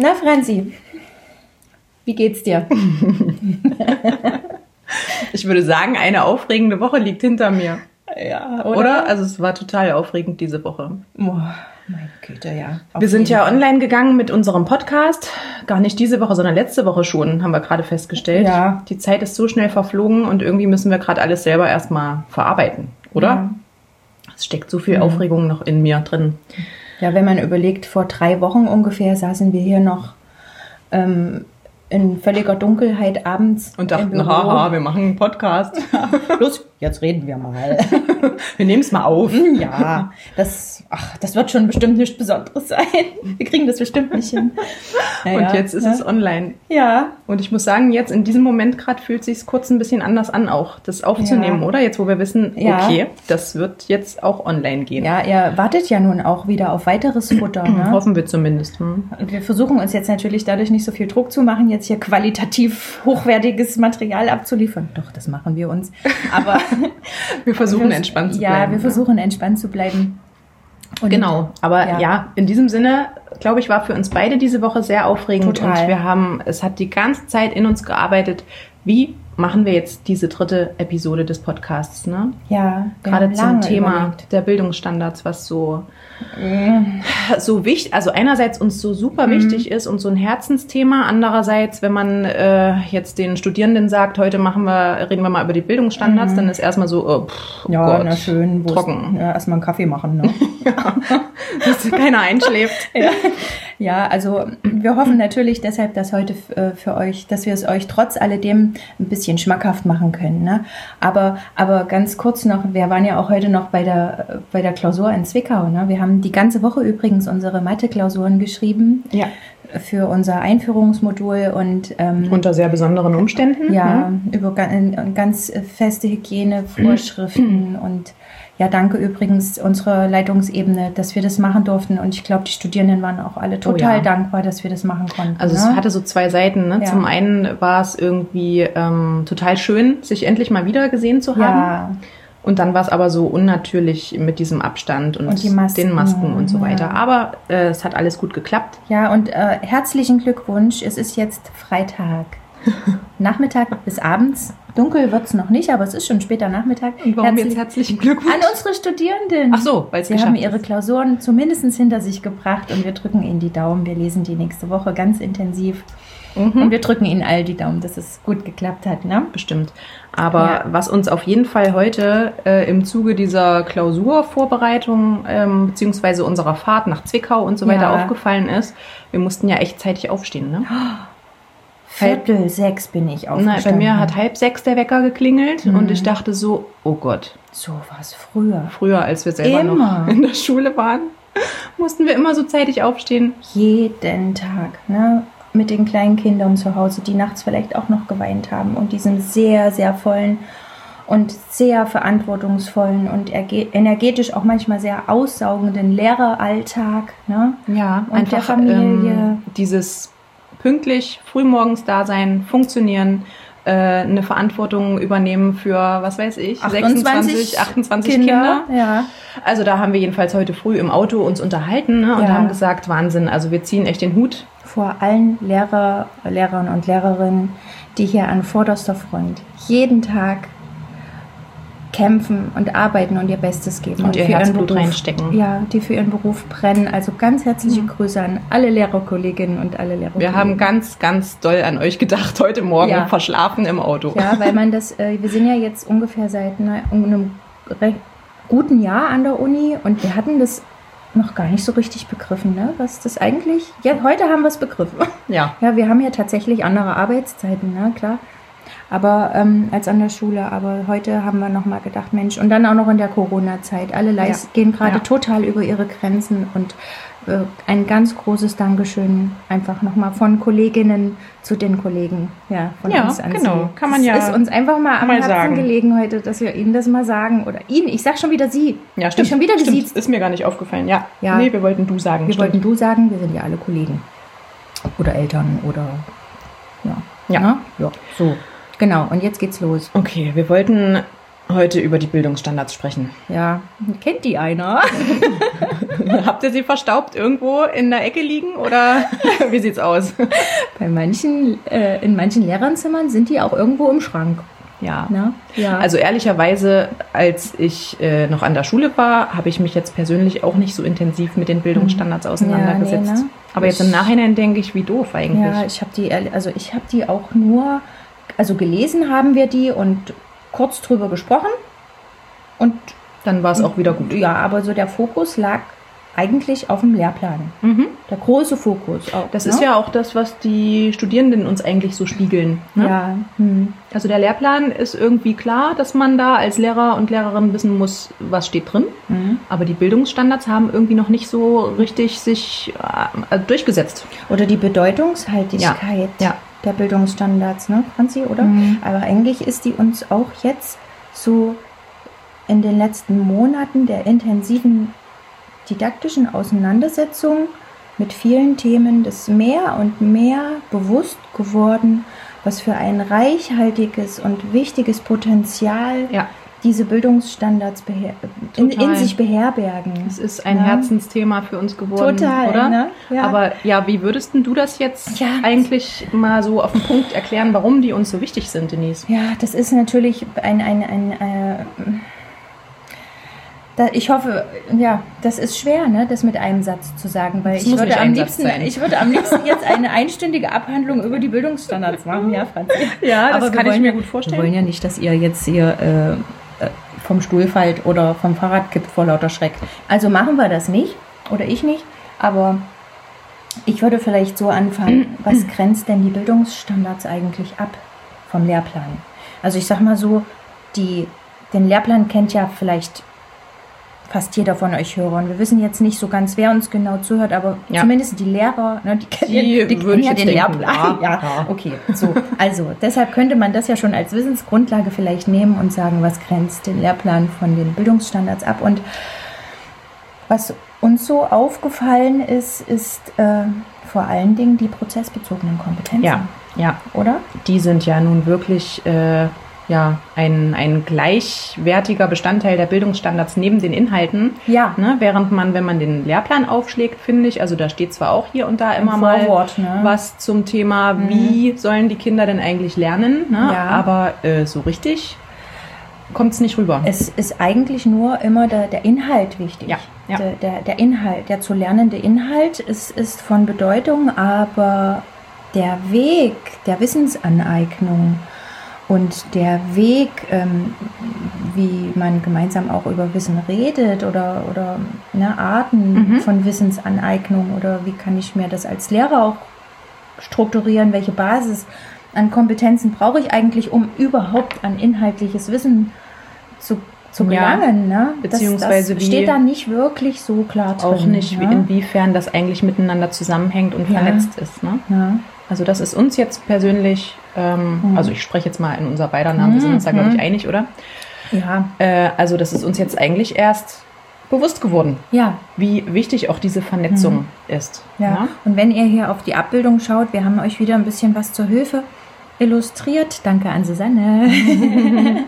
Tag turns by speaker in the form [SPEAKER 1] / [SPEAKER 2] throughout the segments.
[SPEAKER 1] Na, Franzi, wie geht's dir?
[SPEAKER 2] ich würde sagen, eine aufregende Woche liegt hinter mir.
[SPEAKER 1] Ja,
[SPEAKER 2] oder? oder? Also es war total aufregend diese Woche.
[SPEAKER 1] Boah, mein Güte, ja.
[SPEAKER 2] Auf wir sind ja Fall. online gegangen mit unserem Podcast. Gar nicht diese Woche, sondern letzte Woche schon, haben wir gerade festgestellt.
[SPEAKER 1] Ja.
[SPEAKER 2] Die Zeit ist so schnell verflogen und irgendwie müssen wir gerade alles selber erstmal verarbeiten, oder? Ja. Es steckt so viel mhm. Aufregung noch in mir drin.
[SPEAKER 1] Ja, wenn man überlegt, vor drei Wochen ungefähr saßen wir hier noch ähm, in völliger Dunkelheit abends.
[SPEAKER 2] Und dachten, haha, wir machen einen Podcast.
[SPEAKER 1] Los, jetzt reden wir mal.
[SPEAKER 2] wir nehmen es mal auf.
[SPEAKER 1] Ja, das, ach, das wird schon bestimmt nichts Besonderes sein. Wir kriegen das bestimmt nicht hin.
[SPEAKER 2] Naja, und jetzt ist ja. es online.
[SPEAKER 1] Ja.
[SPEAKER 2] Und ich muss sagen, jetzt in diesem Moment gerade fühlt sich kurz ein bisschen anders an, auch das aufzunehmen, ja. oder? Jetzt, wo wir wissen, okay, das wird jetzt auch online gehen.
[SPEAKER 1] Ja, ihr wartet ja nun auch wieder auf weiteres Futter. Ne?
[SPEAKER 2] Hoffen wir zumindest. Hm.
[SPEAKER 1] Und wir versuchen uns jetzt natürlich dadurch nicht so viel Druck zu machen, jetzt hier qualitativ hochwertiges Material abzuliefern. Doch, das machen wir uns. Aber
[SPEAKER 2] wir versuchen wir, entspannt zu
[SPEAKER 1] ja,
[SPEAKER 2] bleiben.
[SPEAKER 1] Ja, wir versuchen entspannt zu bleiben.
[SPEAKER 2] Und genau, aber ja. ja. in diesem Sinne, glaube ich, war für uns beide diese Woche sehr aufregend
[SPEAKER 1] Total.
[SPEAKER 2] und wir haben, es hat die ganze Zeit in uns gearbeitet, wie machen wir jetzt diese dritte Episode des Podcasts, ne?
[SPEAKER 1] Ja,
[SPEAKER 2] gerade zum Thema überlegt. der Bildungsstandards, was so mm. so wichtig, also einerseits uns so super mm. wichtig ist und so ein Herzensthema, andererseits, wenn man äh, jetzt den Studierenden sagt, heute machen wir, reden wir mal über die Bildungsstandards, mm. dann ist erstmal so, oh, pff,
[SPEAKER 1] ja, Gott, na schön,
[SPEAKER 2] trocken,
[SPEAKER 1] ja, erstmal einen Kaffee machen, ne?
[SPEAKER 2] ja, dass keiner einschläft.
[SPEAKER 1] ja. ja, also wir hoffen natürlich deshalb, dass heute äh, für euch, dass wir es euch trotz alledem ein bisschen bisschen schmackhaft machen können. Ne? Aber, aber ganz kurz noch, wir waren ja auch heute noch bei der, bei der Klausur in Zwickau. Ne? Wir haben die ganze Woche übrigens unsere Mathe-Klausuren geschrieben.
[SPEAKER 2] Ja
[SPEAKER 1] für unser Einführungsmodul und
[SPEAKER 2] ähm, unter sehr besonderen Umständen.
[SPEAKER 1] Ja, ne? über ganz feste Hygienevorschriften und ja, danke übrigens unserer Leitungsebene, dass wir das machen durften. Und ich glaube, die Studierenden waren auch alle total oh ja. dankbar, dass wir das machen konnten.
[SPEAKER 2] Also ne? es hatte so zwei Seiten. Ne? Ja. Zum einen war es irgendwie ähm, total schön, sich endlich mal wieder gesehen zu haben. Ja. Und dann war es aber so unnatürlich mit diesem Abstand und,
[SPEAKER 1] und Masken,
[SPEAKER 2] den Masken und so weiter. Aber äh, es hat alles gut geklappt.
[SPEAKER 1] Ja, und äh, herzlichen Glückwunsch. Es ist jetzt Freitag. Nachmittag bis abends. Dunkel wird es noch nicht, aber es ist schon später Nachmittag.
[SPEAKER 2] Und warum Herzlich jetzt herzlichen Glückwunsch?
[SPEAKER 1] An unsere Studierenden.
[SPEAKER 2] Ach so, weil
[SPEAKER 1] sie haben ihre Klausuren zumindest hinter sich gebracht und wir drücken ihnen die Daumen. Wir lesen die nächste Woche ganz intensiv. Mhm. Und wir drücken ihnen all die Daumen, dass es gut geklappt hat. Ne?
[SPEAKER 2] Bestimmt. Aber ja. was uns auf jeden Fall heute äh, im Zuge dieser Klausurvorbereitung ähm, beziehungsweise unserer Fahrt nach Zwickau und so weiter ja. aufgefallen ist, wir mussten ja echt zeitig aufstehen. Ne?
[SPEAKER 1] Viertel sechs bin ich aufgestanden.
[SPEAKER 2] Nein, bei mir hat halb sechs der Wecker geklingelt mhm. und ich dachte so, oh Gott.
[SPEAKER 1] So war es früher.
[SPEAKER 2] Früher, als wir selber immer. noch in der Schule waren, mussten wir immer so zeitig aufstehen.
[SPEAKER 1] Jeden Tag, ne? Mit den kleinen Kindern zu Hause, die nachts vielleicht auch noch geweint haben und diesem sehr, sehr vollen und sehr verantwortungsvollen und energetisch auch manchmal sehr aussaugenden Lehreralltag, ne?
[SPEAKER 2] Ja, und einfach der Familie. Ähm, dieses pünktlich frühmorgens da sein, funktionieren, äh, eine Verantwortung übernehmen für, was weiß ich,
[SPEAKER 1] 28
[SPEAKER 2] 26, 28 Kinder. Kinder.
[SPEAKER 1] Ja.
[SPEAKER 2] Also da haben wir jedenfalls heute früh im Auto uns unterhalten ne, und ja. haben gesagt, Wahnsinn, also wir ziehen echt den Hut.
[SPEAKER 1] Vor allen Lehrer, Lehrern und Lehrerinnen, die hier an vorderster Front jeden Tag kämpfen und arbeiten und ihr Bestes geben.
[SPEAKER 2] Und, und ihr Herzblut reinstecken.
[SPEAKER 1] Ja, die für ihren Beruf brennen. Also ganz herzliche Grüße an alle Lehrerkolleginnen und alle Lehrer.
[SPEAKER 2] Wir haben ganz, ganz doll an euch gedacht heute Morgen, ja. verschlafen im Auto.
[SPEAKER 1] Ja, weil man das, äh, wir sind ja jetzt ungefähr seit ne, einem guten Jahr an der Uni und wir hatten das noch gar nicht so richtig begriffen, ne? Was das eigentlich. Ja, heute haben wir es begriffen.
[SPEAKER 2] Ja.
[SPEAKER 1] Ja, wir haben ja tatsächlich andere Arbeitszeiten, ne? Klar aber ähm, als an der Schule. Aber heute haben wir nochmal gedacht, Mensch, und dann auch noch in der Corona-Zeit. Alle ja. gehen gerade ja. total über ihre Grenzen und äh, ein ganz großes Dankeschön einfach nochmal von Kolleginnen zu den Kollegen. Ja, von
[SPEAKER 2] ja,
[SPEAKER 1] uns an
[SPEAKER 2] genau. Kann man ja.
[SPEAKER 1] Es ist uns einfach mal am
[SPEAKER 2] mal
[SPEAKER 1] Herzen
[SPEAKER 2] sagen.
[SPEAKER 1] gelegen heute, dass wir Ihnen das mal sagen. Oder Ihnen, ich sag schon wieder Sie.
[SPEAKER 2] Ja, stimmt.
[SPEAKER 1] Ich schon wieder
[SPEAKER 2] stimmt. Ist mir gar nicht aufgefallen. Ja.
[SPEAKER 1] ja.
[SPEAKER 2] Nee, wir wollten du sagen.
[SPEAKER 1] Wir stimmt. wollten du sagen, wir sind ja alle Kollegen. Oder Eltern oder ja.
[SPEAKER 2] Ja.
[SPEAKER 1] Na? ja. So. Genau, und jetzt geht's los.
[SPEAKER 2] Okay, wir wollten heute über die Bildungsstandards sprechen.
[SPEAKER 1] Ja, kennt die einer?
[SPEAKER 2] Habt ihr sie verstaubt irgendwo in der Ecke liegen oder wie sieht's aus?
[SPEAKER 1] Bei manchen, äh, in manchen Lehrernzimmern sind die auch irgendwo im Schrank.
[SPEAKER 2] Ja. Na? ja. Also ehrlicherweise, als ich äh, noch an der Schule war, habe ich mich jetzt persönlich auch nicht so intensiv mit den Bildungsstandards mhm. auseinandergesetzt. Ja, nee, ne? Aber ich, jetzt im Nachhinein denke ich, wie doof eigentlich.
[SPEAKER 1] Ja, ich habe die, also ich habe die auch nur, also gelesen haben wir die und kurz drüber gesprochen und
[SPEAKER 2] dann war es auch wieder gut.
[SPEAKER 1] Ja, aber so der Fokus lag eigentlich auf dem Lehrplan. Mhm. Der große Fokus
[SPEAKER 2] auch. Das ne? ist ja auch das, was die Studierenden uns eigentlich so spiegeln. Ne? Ja. Mhm. Also der Lehrplan ist irgendwie klar, dass man da als Lehrer und Lehrerin wissen muss, was steht drin. Mhm. Aber die Bildungsstandards haben irgendwie noch nicht so richtig sich äh, durchgesetzt.
[SPEAKER 1] Oder die Bedeutungshaltigkeit. Ja. ja der Bildungsstandards, ne, Franzi, oder? Mhm. Aber eigentlich ist die uns auch jetzt so in den letzten Monaten der intensiven didaktischen Auseinandersetzung mit vielen Themen des mehr und mehr bewusst geworden, was für ein reichhaltiges und wichtiges Potenzial ja diese Bildungsstandards in, in, sich beherbergen.
[SPEAKER 2] Es ist ein ja. Herzensthema für uns geworden, Total, oder? Ne? Ja. Aber ja, wie würdest du das jetzt ja. eigentlich mal so auf den Punkt erklären, warum die uns so wichtig sind, Denise?
[SPEAKER 1] Ja, das ist natürlich ein, ein, ein äh, ich hoffe, ja, das ist schwer, ne, das mit einem Satz zu sagen, weil das ich würde am liebsten, ich würde am liebsten jetzt eine einstündige Abhandlung über die Bildungsstandards machen, ja, Franz.
[SPEAKER 2] Ja, das Aber kann ich mir gut vorstellen.
[SPEAKER 1] Wir wollen ja nicht, dass ihr jetzt hier äh, vom Stuhl fällt oder vom Fahrrad kippt vor lauter Schreck. Also machen wir das nicht oder ich nicht, aber ich würde vielleicht so anfangen, was grenzt denn die Bildungsstandards eigentlich ab vom Lehrplan? Also ich sag mal so, die, den Lehrplan kennt ja vielleicht fast jeder von euch Hörern. Wir wissen jetzt nicht so ganz, wer uns genau zuhört, aber ja. zumindest die Lehrer, ne, die, kennen, die, die kennen ja den denken, Lehrplan. Ja, ja, okay. So, also deshalb könnte man das ja schon als Wissensgrundlage vielleicht nehmen und sagen, was grenzt den Lehrplan von den Bildungsstandards ab. Und was uns so aufgefallen ist, ist äh, vor allen Dingen die prozessbezogenen Kompetenzen.
[SPEAKER 2] Ja, ja. Oder? Die sind ja nun wirklich äh, ja, ein, ein gleichwertiger Bestandteil der Bildungsstandards neben den Inhalten. Ja. Ne, während man, wenn man den Lehrplan aufschlägt, finde ich, also da steht zwar auch hier und da immer mal ne? was zum Thema, mhm. wie sollen die Kinder denn eigentlich lernen, ne? ja. aber äh, so richtig kommt es nicht rüber.
[SPEAKER 1] Es ist eigentlich nur immer der, der Inhalt wichtig. Ja, ja. Der, der, der Inhalt, der zu lernende Inhalt ist, ist von Bedeutung, aber der Weg der Wissensaneignung und der Weg, ähm, wie man gemeinsam auch über Wissen redet oder, oder ne, Arten mhm. von Wissensaneignung oder wie kann ich mir das als Lehrer auch strukturieren, welche Basis an Kompetenzen brauche ich eigentlich, um überhaupt an inhaltliches Wissen zu, zu gelangen. Ja, ne?
[SPEAKER 2] Beziehungsweise
[SPEAKER 1] das, das steht da nicht wirklich so klar
[SPEAKER 2] drin. Auch nicht, ne? inwiefern das eigentlich miteinander zusammenhängt und ja. vernetzt ist. Ne? Ja. Also das ist uns jetzt persönlich, ähm, mhm. also ich spreche jetzt mal in unser beider Namen, wir sind uns da, glaube ich, mhm. einig, oder? Ja. Äh, also das ist uns jetzt eigentlich erst bewusst geworden, ja. wie wichtig auch diese Vernetzung mhm. ist.
[SPEAKER 1] Ja. ja. Und wenn ihr hier auf die Abbildung schaut, wir haben euch wieder ein bisschen was zur Hilfe illustriert. Danke an Susanne.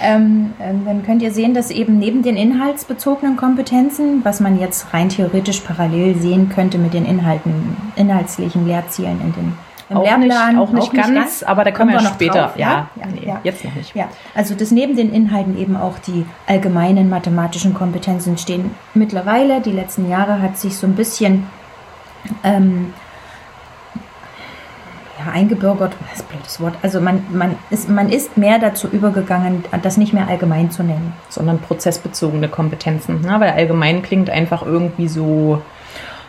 [SPEAKER 1] ähm, ähm, dann könnt ihr sehen, dass eben neben den inhaltsbezogenen Kompetenzen, was man jetzt rein theoretisch parallel sehen könnte mit den Inhalten, inhaltlichen Lehrzielen in den
[SPEAKER 2] im auch Lehrplan. Nicht, auch nicht, auch ganz, ganz, aber da kommen wir noch später. Drauf, ja, ja, nee, ja, jetzt noch nicht.
[SPEAKER 1] Ja, also dass neben den Inhalten eben auch die allgemeinen mathematischen Kompetenzen stehen. Mittlerweile, die letzten Jahre, hat sich so ein bisschen ähm, ja, eingebürgert, das ist ein blödes Wort. Also man, man, ist, man ist mehr dazu übergegangen, das nicht mehr allgemein zu nennen.
[SPEAKER 2] Sondern prozessbezogene Kompetenzen. Ne? Weil allgemein klingt einfach irgendwie so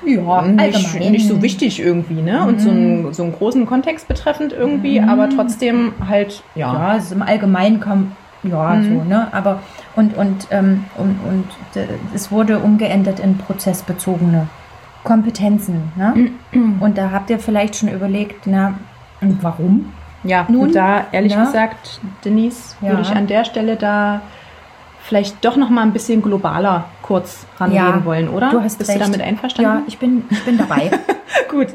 [SPEAKER 2] ja, nicht, nicht so wichtig irgendwie, ne? Mhm. Und so, ein, mhm. so einen großen Kontext betreffend irgendwie, mhm. aber trotzdem halt, ja.
[SPEAKER 1] Ja, es ist im Allgemeinen kommt, ja, mhm. so, ne? Aber und und, ähm, und und es wurde umgeändert in prozessbezogene Kompetenzen. Ne? Und da habt ihr vielleicht schon überlegt, na, warum?
[SPEAKER 2] Ja, Nun, und da ehrlich ja. gesagt, Denise, ja. würde ich an der Stelle da vielleicht doch noch mal ein bisschen globaler kurz rangehen ja, wollen, oder?
[SPEAKER 1] Du hast Bist recht. du damit einverstanden?
[SPEAKER 2] Ja, ich bin, ich bin dabei. Gut.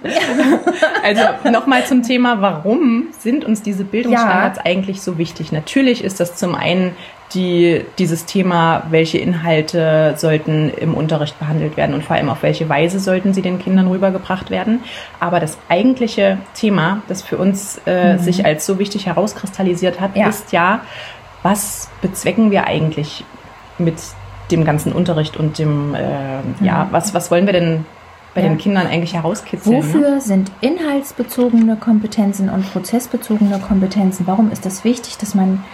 [SPEAKER 2] Also nochmal zum Thema, warum sind uns diese Bildungsstandards ja. eigentlich so wichtig? Natürlich ist das zum einen die, dieses Thema, welche Inhalte sollten im Unterricht behandelt werden und vor allem auf welche Weise sollten sie den Kindern rübergebracht werden. Aber das eigentliche Thema, das für uns äh, mhm. sich als so wichtig herauskristallisiert hat, ja. ist ja, was bezwecken wir eigentlich mit dem ganzen Unterricht und dem, äh, mhm. ja, was, was wollen wir denn bei ja. den Kindern eigentlich herauskitzeln?
[SPEAKER 1] Ne? Wofür ne? sind inhaltsbezogene Kompetenzen und prozessbezogene Kompetenzen? Warum ist das wichtig, dass man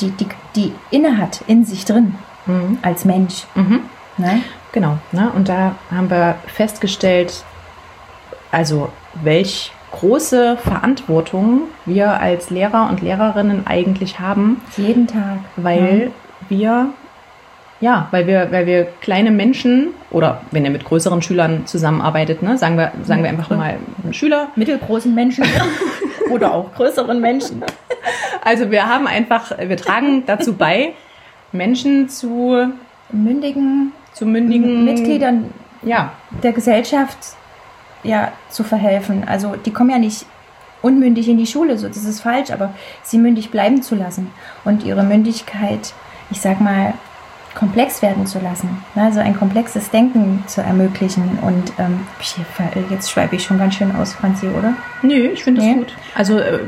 [SPEAKER 1] die, die, die inne hat in sich drin mhm. als Mensch?
[SPEAKER 2] Mhm. Ne? Genau. Ne? Und da haben wir festgestellt, also welch große Verantwortung wir als Lehrer und Lehrerinnen eigentlich haben.
[SPEAKER 1] Jeden Tag.
[SPEAKER 2] Weil ja. wir ja, weil wir, weil wir kleine Menschen oder wenn ihr mit größeren Schülern zusammenarbeitet, ne, sagen wir, sagen wir einfach mal Schüler.
[SPEAKER 1] Mittelgroßen Menschen oder auch größeren Menschen.
[SPEAKER 2] Also wir haben einfach, wir tragen dazu bei, Menschen zu
[SPEAKER 1] mündigen,
[SPEAKER 2] zu mündigen
[SPEAKER 1] Mitgliedern ja. der Gesellschaft ja, zu verhelfen. Also die kommen ja nicht unmündig in die Schule, so das ist falsch, aber sie mündig bleiben zu lassen und ihre Mündigkeit, ich sag mal, komplex werden zu lassen. Also ein komplexes Denken zu ermöglichen. Und ähm, jetzt schweife ich schon ganz schön aus, Franzi, oder?
[SPEAKER 2] Nö, ich finde nee. das gut. Also äh,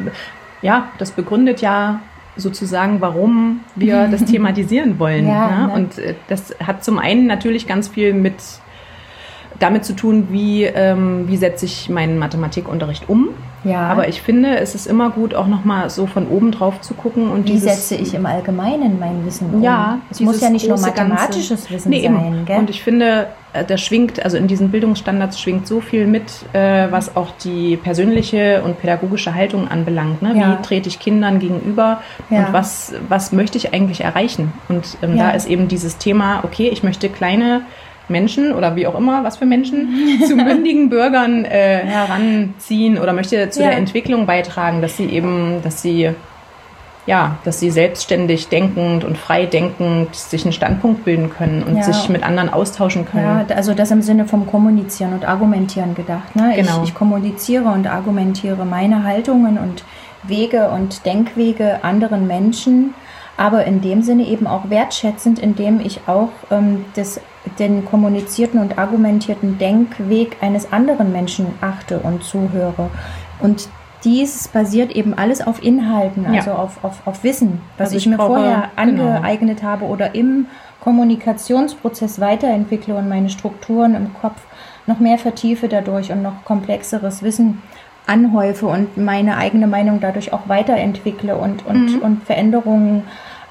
[SPEAKER 2] ja, das begründet ja sozusagen, warum wir das thematisieren wollen. Ja, ne? Ne? Und äh, das hat zum einen natürlich ganz viel mit damit zu tun, wie, ähm, wie setze ich meinen Mathematikunterricht um. Ja. Aber ich finde, es ist immer gut, auch nochmal so von oben drauf zu gucken. Und
[SPEAKER 1] wie dieses, setze ich im Allgemeinen mein Wissen um?
[SPEAKER 2] Ja,
[SPEAKER 1] es muss ja nicht nur mathematisches ganze, Wissen nee, sein.
[SPEAKER 2] Gell? Und ich finde, äh, da schwingt, also in diesen Bildungsstandards schwingt so viel mit, äh, was auch die persönliche und pädagogische Haltung anbelangt. Ne? Ja. Wie trete ich Kindern gegenüber ja. und was, was möchte ich eigentlich erreichen? Und ähm, ja. da ist eben dieses Thema, okay, ich möchte kleine Menschen oder wie auch immer, was für Menschen, zu mündigen Bürgern äh, heranziehen oder möchte zu ja. der Entwicklung beitragen, dass sie eben, dass sie ja, dass sie selbstständig denkend und frei denkend sich einen Standpunkt bilden können und ja. sich mit anderen austauschen können.
[SPEAKER 1] Ja, also das im Sinne vom Kommunizieren und Argumentieren gedacht. Ne? Genau. Ich, ich kommuniziere und argumentiere meine Haltungen und Wege und Denkwege anderen Menschen, aber in dem Sinne eben auch wertschätzend, indem ich auch ähm, das den kommunizierten und argumentierten Denkweg eines anderen Menschen achte und zuhöre. Und dies basiert eben alles auf Inhalten, also ja. auf, auf, auf Wissen, was also ich, ich, mir brauche, vorher genau. angeeignet genau. habe oder im Kommunikationsprozess weiterentwickle und meine Strukturen im Kopf noch mehr vertiefe dadurch und noch komplexeres Wissen anhäufe und meine eigene Meinung dadurch auch weiterentwickle und, und, mhm. und Veränderungen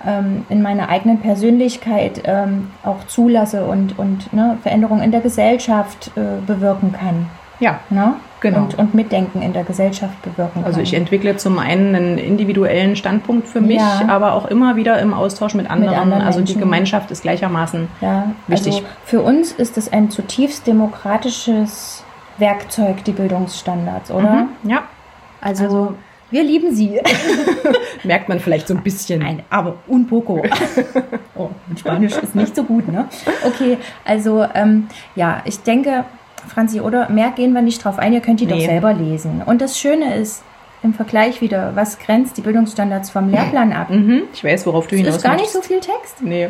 [SPEAKER 1] ähm, in meiner eigenen Persönlichkeit ähm, auch zulasse und, und ne, Veränderungen in der Gesellschaft äh, bewirken kann.
[SPEAKER 2] Ja,
[SPEAKER 1] ne? genau. Und, und Mitdenken in der Gesellschaft bewirken
[SPEAKER 2] Also ich entwickle zum einen einen individuellen Standpunkt für mich, ja. aber auch immer wieder im Austausch mit anderen. Mit anderen also die Gemeinschaft ist gleichermaßen ja, wichtig. Also
[SPEAKER 1] für uns ist es ein zutiefst demokratisches Werkzeug, die Bildungsstandards, oder?
[SPEAKER 2] Mhm, ja.
[SPEAKER 1] Also, also wir lieben sie.
[SPEAKER 2] Merkt man vielleicht so ein bisschen.
[SPEAKER 1] Nein, aber un poco. oh, Spanisch ist nicht so gut, ne? Okay, also ähm, ja, ich denke, Franzi, oder mehr gehen wir nicht drauf ein, ihr könnt die nee. doch selber lesen. Und das Schöne ist, im Vergleich wieder, was grenzt die Bildungsstandards vom Lehrplan ab?
[SPEAKER 2] Mhm, ich weiß, worauf du hinaus
[SPEAKER 1] Es ist gar nicht so viel Text.
[SPEAKER 2] Nee.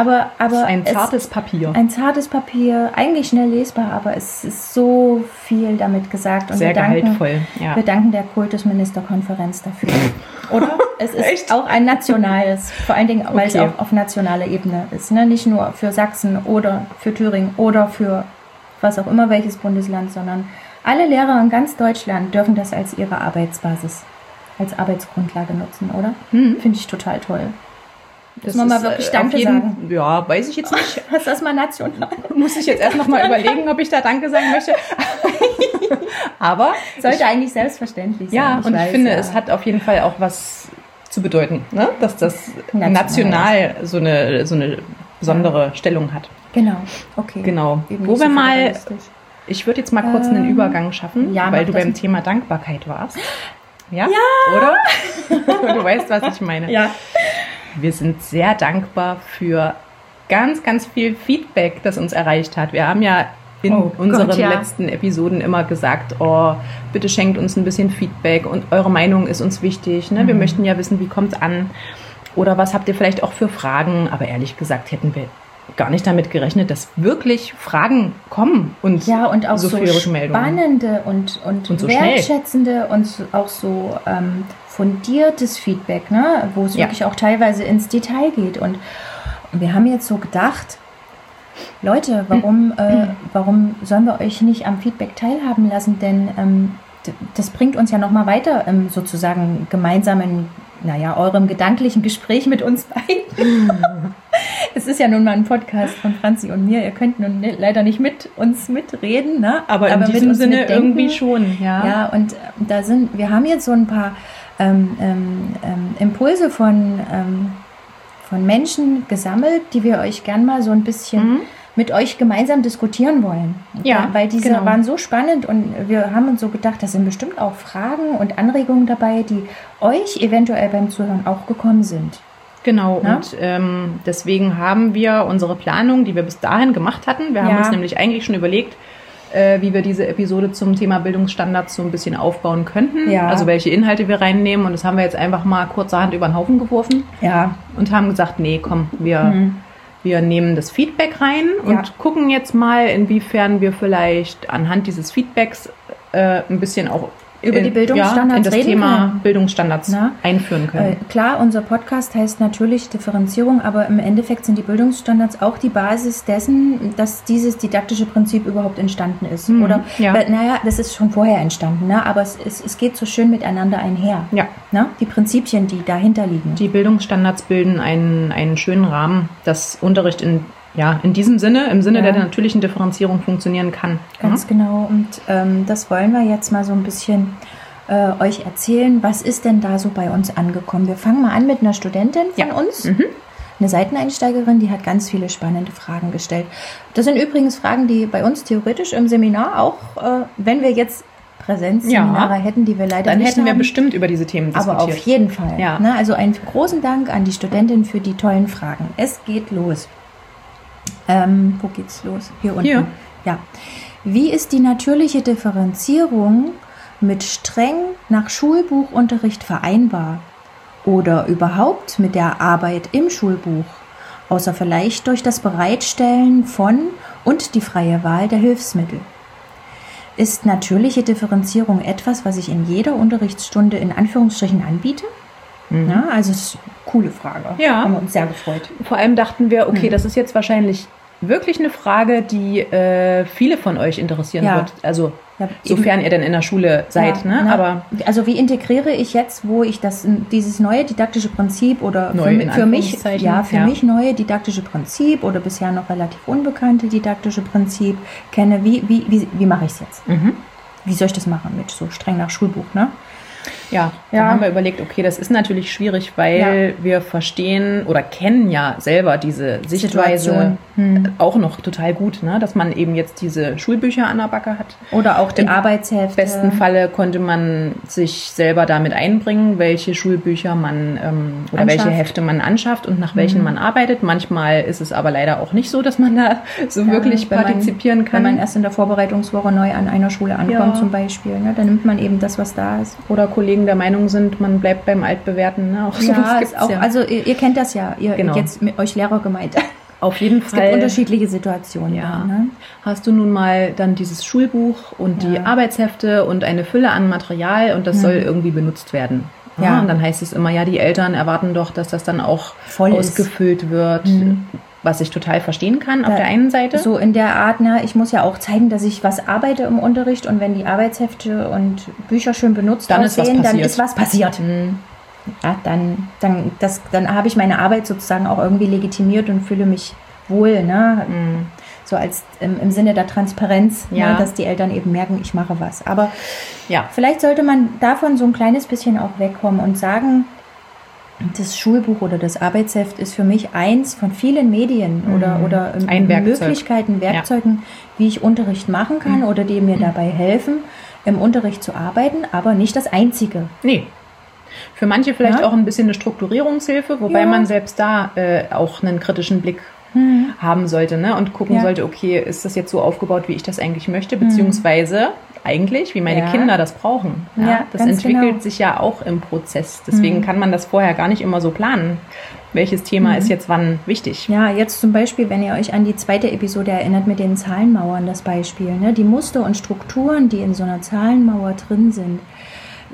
[SPEAKER 1] Aber, aber
[SPEAKER 2] ein zartes Papier.
[SPEAKER 1] Ein zartes Papier, eigentlich schnell lesbar, aber es ist so viel damit gesagt.
[SPEAKER 2] Und Sehr wir danken, gehaltvoll. Ja.
[SPEAKER 1] Wir danken der Kultusministerkonferenz dafür. Oder? Es ist Echt? auch ein nationales, vor allen Dingen, weil okay. es auch auf nationaler Ebene ist. Ne? Nicht nur für Sachsen oder für Thüringen oder für was auch immer welches Bundesland, sondern alle Lehrer in ganz Deutschland dürfen das als ihre Arbeitsbasis, als Arbeitsgrundlage nutzen, oder? Hm. Finde ich total toll.
[SPEAKER 2] Das muss man mal wirklich äh, Danke jeden, sagen. Ja, weiß ich jetzt nicht.
[SPEAKER 1] Was das mal national?
[SPEAKER 2] Muss ich jetzt erst noch mal überlegen, ob ich da Danke sagen möchte. Aber
[SPEAKER 1] sollte ich, eigentlich selbstverständlich sein.
[SPEAKER 2] Ja, ich und weiß, ich finde, ja. es hat auf jeden Fall auch was zu bedeuten, ne? dass das national, national so eine so eine besondere ja. Stellung hat.
[SPEAKER 1] Genau. Okay.
[SPEAKER 2] Genau. Eben Wo wir mal ich würde jetzt mal kurz ähm, einen Übergang schaffen, ja, weil du beim Thema Dankbarkeit warst. Ja?
[SPEAKER 1] ja.
[SPEAKER 2] Oder? du weißt, was ich meine.
[SPEAKER 1] Ja.
[SPEAKER 2] Wir sind sehr dankbar für ganz, ganz viel Feedback, das uns erreicht hat. Wir haben ja in oh unseren Gott, ja. letzten Episoden immer gesagt, oh, bitte schenkt uns ein bisschen Feedback und eure Meinung ist uns wichtig. Ne? Mhm. Wir möchten ja wissen, wie kommt es an. Oder was habt ihr vielleicht auch für Fragen? Aber ehrlich gesagt hätten wir gar nicht damit gerechnet, dass wirklich Fragen kommen und
[SPEAKER 1] ja und auch so, so spannende und und, und so wertschätzende schnell. und auch so ähm, fundiertes Feedback, ne, wo es ja. wirklich auch teilweise ins Detail geht und wir haben jetzt so gedacht, Leute, warum, äh, warum sollen wir euch nicht am Feedback teilhaben lassen? Denn ähm, das bringt uns ja nochmal weiter im sozusagen gemeinsamen, naja, eurem gedanklichen Gespräch mit uns beiden. es ist ja nun mal ein Podcast von Franzi und mir. Ihr könnt nun leider nicht mit uns mitreden, ne?
[SPEAKER 2] aber in aber diesem Sinne mitdenken. irgendwie schon.
[SPEAKER 1] Ja, ja und äh, da sind, wir haben jetzt so ein paar ähm, ähm, ähm Impulse von ähm, von Menschen gesammelt, die wir euch gern mal so ein bisschen mhm. mit euch gemeinsam diskutieren wollen. Ja, weil diese genau. waren so spannend und wir haben uns so gedacht, da sind bestimmt auch Fragen und Anregungen dabei, die euch eventuell beim Zuhören auch gekommen sind.
[SPEAKER 2] Genau, Na? und ähm, deswegen haben wir unsere Planung, die wir bis dahin gemacht hatten, wir haben ja. uns nämlich eigentlich schon überlegt, äh, wie wir diese Episode zum Thema Bildungsstandards so ein bisschen aufbauen könnten. Ja. Also welche Inhalte wir reinnehmen. Und das haben wir jetzt einfach mal kurzerhand über den Haufen geworfen.
[SPEAKER 1] Ja.
[SPEAKER 2] Und haben gesagt, nee, komm, wir, mhm. wir nehmen das Feedback rein und ja. gucken jetzt mal, inwiefern wir vielleicht anhand dieses Feedbacks äh, ein bisschen auch
[SPEAKER 1] über die Bildungsstandards ja, in
[SPEAKER 2] das
[SPEAKER 1] reden
[SPEAKER 2] Thema können. Bildungsstandards Na? einführen können. Äh,
[SPEAKER 1] klar, unser Podcast heißt natürlich Differenzierung, aber im Endeffekt sind die Bildungsstandards auch die Basis dessen, dass dieses didaktische Prinzip überhaupt entstanden ist. Mhm, Oder, ja. Weil, naja, das ist schon vorher entstanden, ne? aber es, es, es geht so schön miteinander einher.
[SPEAKER 2] Ja.
[SPEAKER 1] Ne? Die Prinzipien, die dahinter liegen.
[SPEAKER 2] Die Bildungsstandards bilden einen, einen schönen Rahmen, dass Unterricht in ja, in diesem Sinne, im Sinne ja. der natürlichen Differenzierung funktionieren kann.
[SPEAKER 1] Ganz mhm. genau. Und ähm, das wollen wir jetzt mal so ein bisschen äh, euch erzählen. Was ist denn da so bei uns angekommen? Wir fangen mal an mit einer Studentin von ja. uns. Mhm. Eine Seiteneinsteigerin, die hat ganz viele spannende Fragen gestellt. Das sind übrigens Fragen, die bei uns theoretisch im Seminar auch, äh, wenn wir jetzt Präsenzseminare ja. hätten, die wir leider
[SPEAKER 2] Dann
[SPEAKER 1] nicht
[SPEAKER 2] hätten wir bestimmt über diese Themen
[SPEAKER 1] diskutiert. Aber auf jeden Fall. Ja. Ne? Also einen großen Dank an die Studentin für die tollen Fragen. Es geht los. Ähm, wo geht's los? Hier unten. Hier. Ja. Wie ist die natürliche Differenzierung mit streng nach Schulbuchunterricht vereinbar? Oder überhaupt mit der Arbeit im Schulbuch? Außer vielleicht durch das Bereitstellen von und die freie Wahl der Hilfsmittel. Ist natürliche Differenzierung etwas, was ich in jeder Unterrichtsstunde in Anführungsstrichen anbiete? Mhm. Ja, also ist eine coole Frage.
[SPEAKER 2] Ja.
[SPEAKER 1] Haben wir uns sehr gefreut.
[SPEAKER 2] Vor allem dachten wir, okay, mhm. das ist jetzt wahrscheinlich wirklich eine Frage, die äh, viele von euch interessieren ja. wird. Also ja, sofern ihr denn in der Schule seid. Ja, ne?
[SPEAKER 1] Na, Aber also wie integriere ich jetzt, wo ich das dieses neue didaktische Prinzip oder für, für mich ja für ja. mich neue didaktische Prinzip oder bisher noch relativ unbekannte didaktische Prinzip kenne, wie wie wie, wie mache ich es jetzt? Mhm. Wie soll ich das machen mit so streng nach Schulbuch? Ne?
[SPEAKER 2] Ja, ja. da haben wir überlegt, okay, das ist natürlich schwierig, weil ja. wir verstehen oder kennen ja selber diese Sichtweise hm. auch noch total gut, ne? dass man eben jetzt diese Schulbücher an der Backe hat.
[SPEAKER 1] Oder auch die Im Arbeitshefte.
[SPEAKER 2] Im besten Falle konnte man sich selber damit einbringen, welche Schulbücher man ähm, oder anschafft. welche Hefte man anschafft und nach welchen hm. man arbeitet. Manchmal ist es aber leider auch nicht so, dass man da so ja, wirklich partizipieren
[SPEAKER 1] man,
[SPEAKER 2] kann.
[SPEAKER 1] Wenn man erst in der Vorbereitungswoche neu an einer Schule ankommt zum Beispiel, ne? dann nimmt man eben das, was da ist.
[SPEAKER 2] Oder Kollegen Kollegen der Meinung sind, man bleibt beim Altbewerten. Ne?
[SPEAKER 1] Auch ja, ist auch, ja. also ihr, ihr, kennt das ja, ihr genau. jetzt mit euch Lehrer gemeint.
[SPEAKER 2] Auf jeden Fall.
[SPEAKER 1] Es gibt unterschiedliche Situationen.
[SPEAKER 2] Ja. ne? Hast du nun mal dann dieses Schulbuch und ja. die Arbeitshefte und eine Fülle an Material und das mhm. soll irgendwie benutzt werden. Ja. ja. Und dann heißt es immer, ja, die Eltern erwarten doch, dass das dann auch Voll ausgefüllt ist. wird. Mhm was ich total verstehen kann auf da, der einen Seite.
[SPEAKER 1] So in der Art, ne, ich muss ja auch zeigen, dass ich was arbeite im Unterricht und wenn die Arbeitshefte und Bücher schön benutzt
[SPEAKER 2] dann aussehen, ist dann
[SPEAKER 1] ist was passiert. Mhm. Ja, dann, dann, dann habe ich meine Arbeit sozusagen auch irgendwie legitimiert und fühle mich wohl, ne? Mhm. So als im, im, Sinne der Transparenz, ne, ja. ne, dass die Eltern eben merken, ich mache was. Aber ja. vielleicht sollte man davon so ein kleines bisschen auch wegkommen und sagen, das Schulbuch oder das Arbeitsheft ist für mich eins von vielen Medien mhm. oder, oder
[SPEAKER 2] Ein
[SPEAKER 1] Möglichkeiten, Werkzeugen, ja. wie ich Unterricht machen kann mhm. oder die mir mhm. dabei helfen, im Unterricht zu arbeiten, aber nicht das einzige.
[SPEAKER 2] Nee. Für manche vielleicht ja. auch ein bisschen eine Strukturierungshilfe, wobei ja. man selbst da äh, auch einen kritischen Blick mhm. haben sollte ne? und gucken sollte, okay, ist das jetzt so aufgebaut, wie ich das eigentlich möchte, beziehungsweise eigentlich, wie meine
[SPEAKER 1] Ja.
[SPEAKER 2] Kinder das brauchen. Ja,
[SPEAKER 1] Ja,
[SPEAKER 2] das entwickelt
[SPEAKER 1] genau.
[SPEAKER 2] sich ja auch im Prozess. Deswegen
[SPEAKER 1] Mhm.
[SPEAKER 2] kann man das vorher gar nicht immer so planen. Welches Thema
[SPEAKER 1] Mhm.
[SPEAKER 2] ist jetzt wann wichtig?
[SPEAKER 1] Ja, jetzt zum Beispiel, wenn ihr euch an die zweite Episode erinnert mit den Zahlenmauern, das Beispiel. Ne? Die Muster und Strukturen, die in so einer Zahlenmauer drin sind,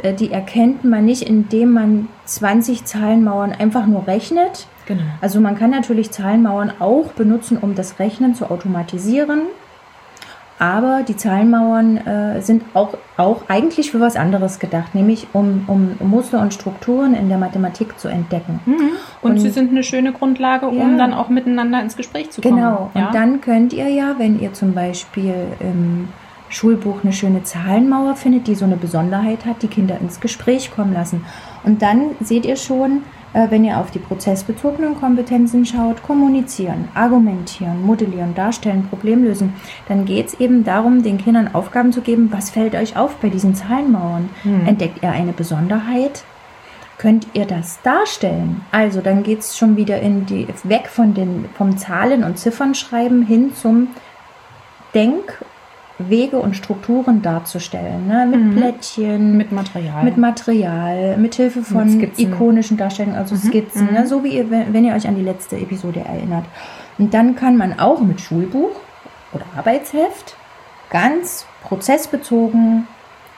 [SPEAKER 1] äh, die erkennt man nicht, indem man 20 Zahlenmauern einfach nur rechnet.
[SPEAKER 2] Genau.
[SPEAKER 1] Also man kann natürlich Zahlenmauern auch benutzen, um das Rechnen zu automatisieren. Aber die Zahlenmauern äh, sind auch, auch eigentlich für was anderes gedacht, nämlich um, um Muster und Strukturen in der Mathematik zu entdecken.
[SPEAKER 2] Und,
[SPEAKER 1] Und-
[SPEAKER 2] sie sind eine schöne Grundlage, um
[SPEAKER 1] Ja.
[SPEAKER 2] dann auch miteinander ins Gespräch zu kommen.
[SPEAKER 1] Genau.
[SPEAKER 2] Ja?
[SPEAKER 1] Und dann könnt ihr ja, wenn ihr zum Beispiel im Schulbuch eine schöne Zahlenmauer findet, die so eine Besonderheit hat, die Kinder ins Gespräch kommen lassen. Und dann seht ihr schon, wenn ihr auf die prozessbezogenen Kompetenzen schaut, kommunizieren, argumentieren, modellieren, darstellen, Problemlösen, dann geht es eben darum, den Kindern Aufgaben zu geben, was fällt euch auf bei diesen Zahlenmauern?
[SPEAKER 2] Hm.
[SPEAKER 1] Entdeckt ihr eine Besonderheit? Könnt ihr das darstellen? Also dann geht es schon wieder in die, weg von den, vom Zahlen- und Ziffernschreiben hin zum Denkwege und Strukturen darzustellen. Ne? Mit
[SPEAKER 2] Mhm.
[SPEAKER 1] Plättchen,
[SPEAKER 2] mit Material.
[SPEAKER 1] mit Material, mit Hilfe von
[SPEAKER 2] Skizzen.
[SPEAKER 1] ikonischen Darstellungen, also Skizzen,
[SPEAKER 2] mhm.
[SPEAKER 1] ne? so wie ihr, wenn wenn ihr euch an die letzte Episode erinnert. Und dann kann man auch mit Schulbuch oder Arbeitsheft ganz prozessbezogen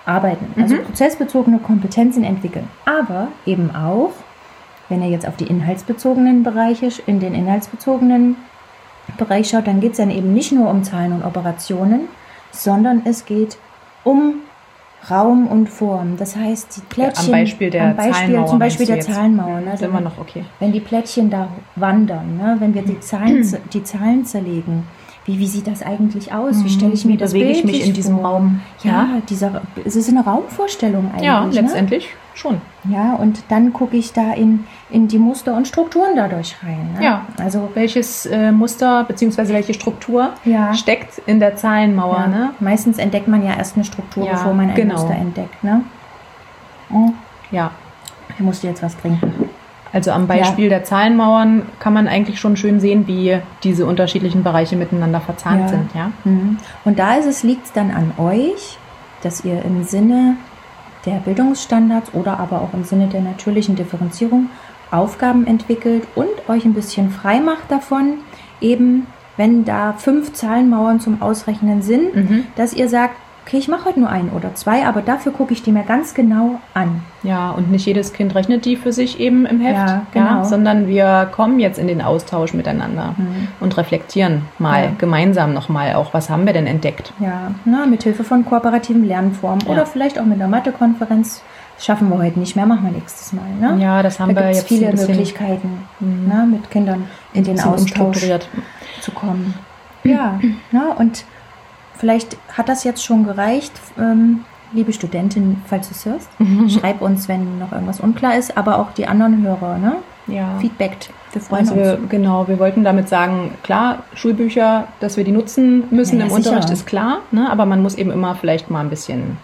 [SPEAKER 1] arbeiten, also
[SPEAKER 2] Mhm.
[SPEAKER 1] prozessbezogene Kompetenzen entwickeln. Aber eben auch, wenn ihr jetzt auf die inhaltsbezogenen Bereiche, in den inhaltsbezogenen Bereich schaut, dann geht es dann eben nicht nur um Zahlen und Operationen, sondern es geht um Raum und Form. Das heißt, die Plättchen.
[SPEAKER 2] am Beispiel der
[SPEAKER 1] am Beispiel,
[SPEAKER 2] Zahlenmauer
[SPEAKER 1] Zum Beispiel der? Zahlenmauer. Ne?
[SPEAKER 2] sind wir noch okay.
[SPEAKER 1] Wenn die Plättchen da wandern, ne? wenn wir die Zahlen, die Zahlen zerlegen, wie, wie sieht das eigentlich aus? Wie stelle ich mir
[SPEAKER 2] Wie
[SPEAKER 1] das
[SPEAKER 2] bewege ich mich in diesem
[SPEAKER 1] vor?
[SPEAKER 2] Raum?
[SPEAKER 1] Ja, dieser, es ist eine Raumvorstellung eigentlich.
[SPEAKER 2] Ja,
[SPEAKER 1] ne?
[SPEAKER 2] letztendlich schon.
[SPEAKER 1] Ja, und dann gucke ich da in, in die Muster und Strukturen dadurch rein. Ne?
[SPEAKER 2] Ja.
[SPEAKER 1] Also,
[SPEAKER 2] Welches äh, Muster bzw. welche Struktur
[SPEAKER 1] Ja.
[SPEAKER 2] steckt in der Zahlenmauer?
[SPEAKER 1] ja,
[SPEAKER 2] Ne?
[SPEAKER 1] meistens entdeckt man ja erst eine Struktur,
[SPEAKER 2] Ja,
[SPEAKER 1] bevor man ein
[SPEAKER 2] genau.
[SPEAKER 1] Muster entdeckt. Ne? Oh,
[SPEAKER 2] Ja.
[SPEAKER 1] ich musste jetzt was trinken.
[SPEAKER 2] Also am Beispiel der Zahlenmauern kann man eigentlich schon schön sehen, wie diese unterschiedlichen Bereiche miteinander verzahnt
[SPEAKER 1] Ja.
[SPEAKER 2] sind. Ja?
[SPEAKER 1] Mhm. Und da ist es, liegt es dann an euch, dass ihr im Sinne der Bildungsstandards oder aber auch im Sinne der natürlichen Differenzierung Aufgaben entwickelt und euch ein bisschen frei macht davon, eben wenn da fünf Zahlenmauern zum Ausrechnen sind,
[SPEAKER 2] Mhm.
[SPEAKER 1] dass ihr sagt, okay, ich mache heute nur ein oder zwei, aber dafür gucke ich die mir ganz genau an.
[SPEAKER 2] Ja, und nicht jedes Kind rechnet die für sich eben im Heft,
[SPEAKER 1] Ja, genau.
[SPEAKER 2] sondern wir kommen jetzt in den Austausch miteinander und reflektieren mal
[SPEAKER 1] Ja.
[SPEAKER 2] gemeinsam nochmal auch, was haben wir denn entdeckt.
[SPEAKER 1] Ja, na, mit Hilfe von kooperativen Lernformen
[SPEAKER 2] Ja.
[SPEAKER 1] oder vielleicht auch mit einer Mathekonferenz. Das schaffen wir heute nicht mehr, machen wir nächstes Mal. Ne?
[SPEAKER 2] Ja, das haben
[SPEAKER 1] da
[SPEAKER 2] wir jetzt
[SPEAKER 1] viele Möglichkeiten, ne, mit Kindern in den Austausch zu kommen. Ja, ne, und vielleicht hat das jetzt schon gereicht. Ähm, liebe Studentin, falls du es hörst, schreib uns, wenn noch irgendwas unklar ist, aber auch die anderen Hörer, ne?
[SPEAKER 2] Ja.
[SPEAKER 1] Feedback. Wir freuen
[SPEAKER 2] Also
[SPEAKER 1] uns.
[SPEAKER 2] wir, genau, wir wollten damit sagen, klar, Schulbücher, dass wir die nutzen müssen
[SPEAKER 1] Ja,
[SPEAKER 2] im
[SPEAKER 1] ja,
[SPEAKER 2] Unterricht
[SPEAKER 1] sicher.
[SPEAKER 2] ist klar, ne? aber man muss eben immer vielleicht mal ein bisschen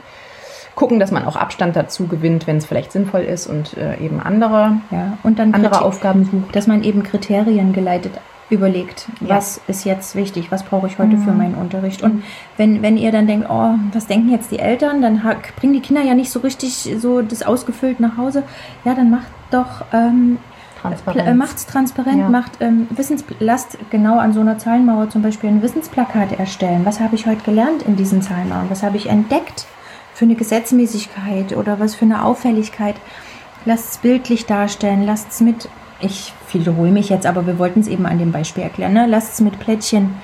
[SPEAKER 2] gucken, dass man auch Abstand dazu gewinnt, wenn es vielleicht sinnvoll ist und äh, eben andere,
[SPEAKER 1] ja, und dann
[SPEAKER 2] andere
[SPEAKER 1] Kriter-
[SPEAKER 2] Aufgaben sucht.
[SPEAKER 1] dass man eben Kriterien geleitet überlegt,
[SPEAKER 2] Ja.
[SPEAKER 1] was ist jetzt wichtig, was brauche ich heute für meinen Unterricht. Und wenn, wenn ihr dann denkt, oh, was denken jetzt die Eltern, dann bringen die Kinder ja nicht so richtig so das ausgefüllt nach Hause. Ja, dann macht doch, ähm,
[SPEAKER 2] Transparenz.
[SPEAKER 1] äh, macht's transparent,
[SPEAKER 2] Ja.
[SPEAKER 1] macht ähm, Wissens, lasst genau an so einer Zahlenmauer zum Beispiel ein Wissensplakat erstellen. Was habe ich heute gelernt in diesen Zahlenmauern? Was habe ich entdeckt für eine Gesetzmäßigkeit oder was für eine Auffälligkeit? Lasst es bildlich darstellen, lasst es mit, ich wiederhole mich jetzt, aber wir wollten es eben an dem Beispiel erklären, ne? lasst es mit Plättchen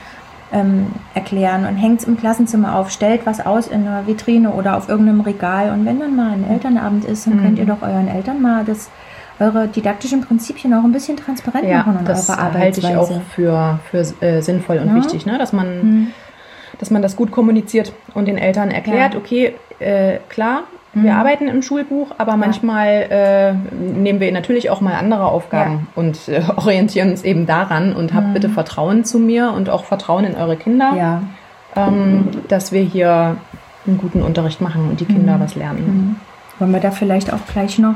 [SPEAKER 1] ähm, erklären und hängt es im Klassenzimmer auf, stellt was aus in einer Vitrine oder auf irgendeinem Regal und wenn dann mal ein Elternabend ist, dann könnt ihr doch euren Eltern mal das eure didaktischen Prinzipien auch ein bisschen transparent
[SPEAKER 2] Ja,
[SPEAKER 1] machen und
[SPEAKER 2] das
[SPEAKER 1] eure
[SPEAKER 2] halte ich
[SPEAKER 1] Arbeitsweise.
[SPEAKER 2] auch für, für äh, sinnvoll und
[SPEAKER 1] Ja.
[SPEAKER 2] wichtig, ne? dass, man,
[SPEAKER 1] Mhm.
[SPEAKER 2] dass man das gut kommuniziert und den Eltern erklärt,
[SPEAKER 1] Ja.
[SPEAKER 2] okay, äh, klar, wir
[SPEAKER 1] Mhm.
[SPEAKER 2] arbeiten im Schulbuch, aber manchmal äh, nehmen wir natürlich auch mal andere Aufgaben und äh, orientieren uns eben daran und habt bitte Vertrauen zu mir und auch Vertrauen in eure Kinder,
[SPEAKER 1] Mhm. Ja.
[SPEAKER 2] ähm, dass wir hier einen guten Unterricht machen und die Kinder was lernen.
[SPEAKER 1] Mhm. Wollen wir da vielleicht auch gleich noch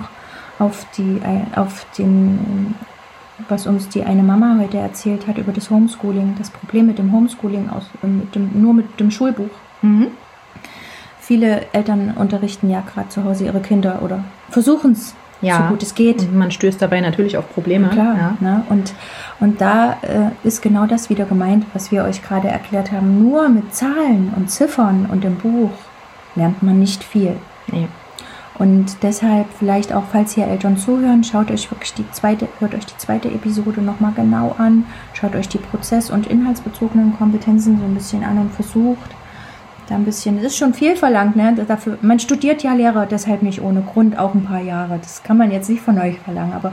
[SPEAKER 1] auf die auf den was uns die eine Mama heute erzählt hat über das Homeschooling, das Problem mit dem Homeschooling aus mit dem, nur mit dem Schulbuch. Viele Eltern unterrichten ja gerade zu Hause ihre Kinder oder versuchen es ja. so gut es geht.
[SPEAKER 2] Und man stößt dabei natürlich auf Probleme.
[SPEAKER 1] Klar,
[SPEAKER 2] ja.
[SPEAKER 1] ne? und, und da äh, ist genau das wieder gemeint, was wir euch gerade erklärt haben. Nur mit Zahlen und Ziffern und im Buch lernt man nicht viel. Nee. Und deshalb vielleicht auch, falls hier Eltern zuhören, schaut euch wirklich die zweite, hört euch die zweite Episode nochmal genau an, schaut euch die prozess- und inhaltsbezogenen Kompetenzen so ein bisschen an und versucht da ein bisschen, es ist schon viel verlangt, ne? Dafür, man studiert ja Lehrer deshalb nicht ohne Grund auch ein paar Jahre. Das kann man jetzt nicht von euch verlangen, aber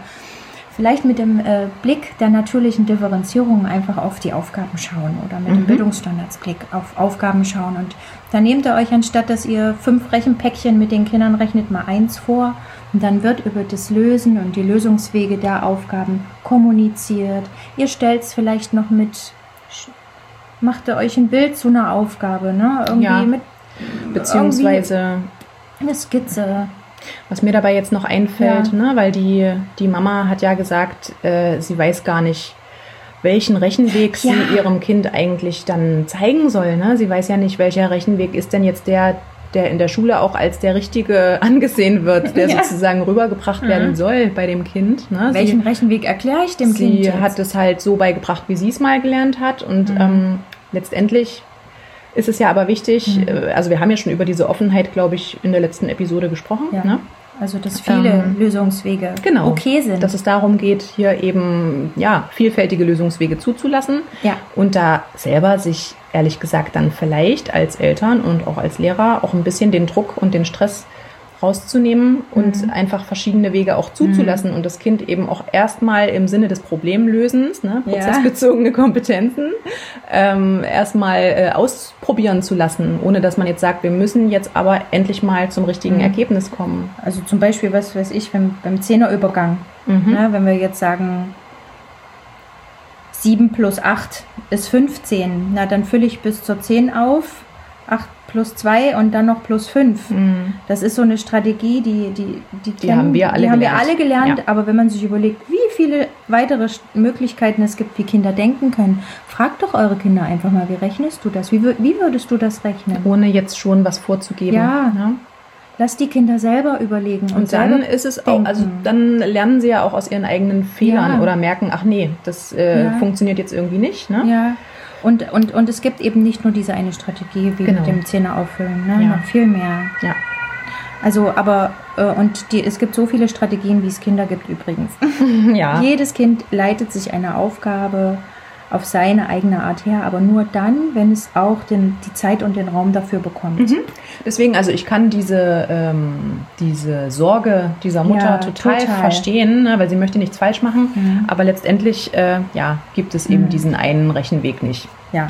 [SPEAKER 1] vielleicht mit dem äh, Blick der natürlichen Differenzierung einfach auf die Aufgaben schauen oder mit mhm. dem Bildungsstandardsblick auf Aufgaben schauen. Und dann nehmt ihr euch, anstatt dass ihr fünf Rechenpäckchen mit den Kindern rechnet, mal eins vor. Und dann wird über das Lösen und die Lösungswege der Aufgaben kommuniziert. Ihr stellt es vielleicht noch mit macht ihr euch ein Bild zu einer Aufgabe, ne?
[SPEAKER 2] Irgendwie ja. mit beziehungsweise
[SPEAKER 1] eine Skizze.
[SPEAKER 2] Was mir dabei jetzt noch einfällt, ja. ne, weil die, die Mama hat ja gesagt, äh, sie weiß gar nicht, welchen Rechenweg ja. sie ihrem Kind eigentlich dann zeigen soll. Ne? Sie weiß ja nicht, welcher Rechenweg ist denn jetzt der, der in der Schule auch als der richtige angesehen wird, der ja. sozusagen rübergebracht mhm. werden soll bei dem Kind.
[SPEAKER 1] Ne? Welchen sie, Rechenweg erkläre ich dem
[SPEAKER 2] sie
[SPEAKER 1] Kind?
[SPEAKER 2] Sie hat es halt so beigebracht, wie sie es mal gelernt hat. Und mhm. ähm, letztendlich ist es ja aber wichtig, mhm. Äh, also wir haben ja schon über diese Offenheit, glaube ich, in der letzten Episode gesprochen. Ja. Ne?
[SPEAKER 1] Also dass viele ähm, Lösungswege
[SPEAKER 2] genau,
[SPEAKER 1] okay sind.
[SPEAKER 2] Dass es darum geht, hier eben ja vielfältige Lösungswege zuzulassen
[SPEAKER 1] ja.
[SPEAKER 2] und da selber sich ehrlich gesagt dann vielleicht als Eltern und auch als Lehrer auch ein bisschen den Druck und den Stress rauszunehmen und mhm. einfach verschiedene Wege auch zuzulassen mhm. und das Kind eben auch erstmal im Sinne des Problemlösens, ne, prozessbezogene ja. Kompetenzen, ähm, erstmal äh, ausprobieren zu lassen, ohne dass man jetzt sagt, wir müssen jetzt aber endlich mal zum richtigen mhm. Ergebnis kommen.
[SPEAKER 1] Also zum Beispiel, was weiß ich, beim, beim Zehnerübergang, mhm. ne, wenn wir jetzt sagen, 7 plus 8 ist 15, na dann fülle ich bis zur 10 auf, 8 plus zwei und dann noch plus fünf. Mhm. Das ist so eine Strategie, die, die,
[SPEAKER 2] die, die haben wir alle
[SPEAKER 1] die gelernt. Haben wir alle gelernt ja. Aber wenn man sich überlegt, wie viele weitere Möglichkeiten es gibt, wie Kinder denken können, fragt doch eure Kinder einfach mal, wie rechnest du das? Wie, wie würdest du das rechnen?
[SPEAKER 2] Ohne jetzt schon was vorzugeben.
[SPEAKER 1] Ja. ja. Lass die Kinder selber überlegen.
[SPEAKER 2] Und, und dann ist es auch, also dann lernen sie ja auch aus ihren eigenen Fehlern ja. oder merken, ach nee, das äh, funktioniert jetzt irgendwie nicht. Ne?
[SPEAKER 1] Ja. Und, und, und es gibt eben nicht nur diese eine Strategie wie genau. mit dem Zähne auffüllen, ne? Ja. noch viel mehr.
[SPEAKER 2] Ja.
[SPEAKER 1] Also, aber, äh, und die, es gibt so viele Strategien, wie es Kinder gibt übrigens.
[SPEAKER 2] Ja.
[SPEAKER 1] Jedes Kind leitet sich eine Aufgabe auf seine eigene Art her, aber nur dann, wenn es auch den, die Zeit und den Raum dafür bekommt. Mhm.
[SPEAKER 2] Deswegen, also ich kann diese, ähm, diese Sorge dieser Mutter ja, total, total, verstehen, ne, weil sie möchte nichts falsch machen, mhm. aber letztendlich äh, ja, gibt es eben mhm. diesen einen Rechenweg nicht.
[SPEAKER 1] Ja.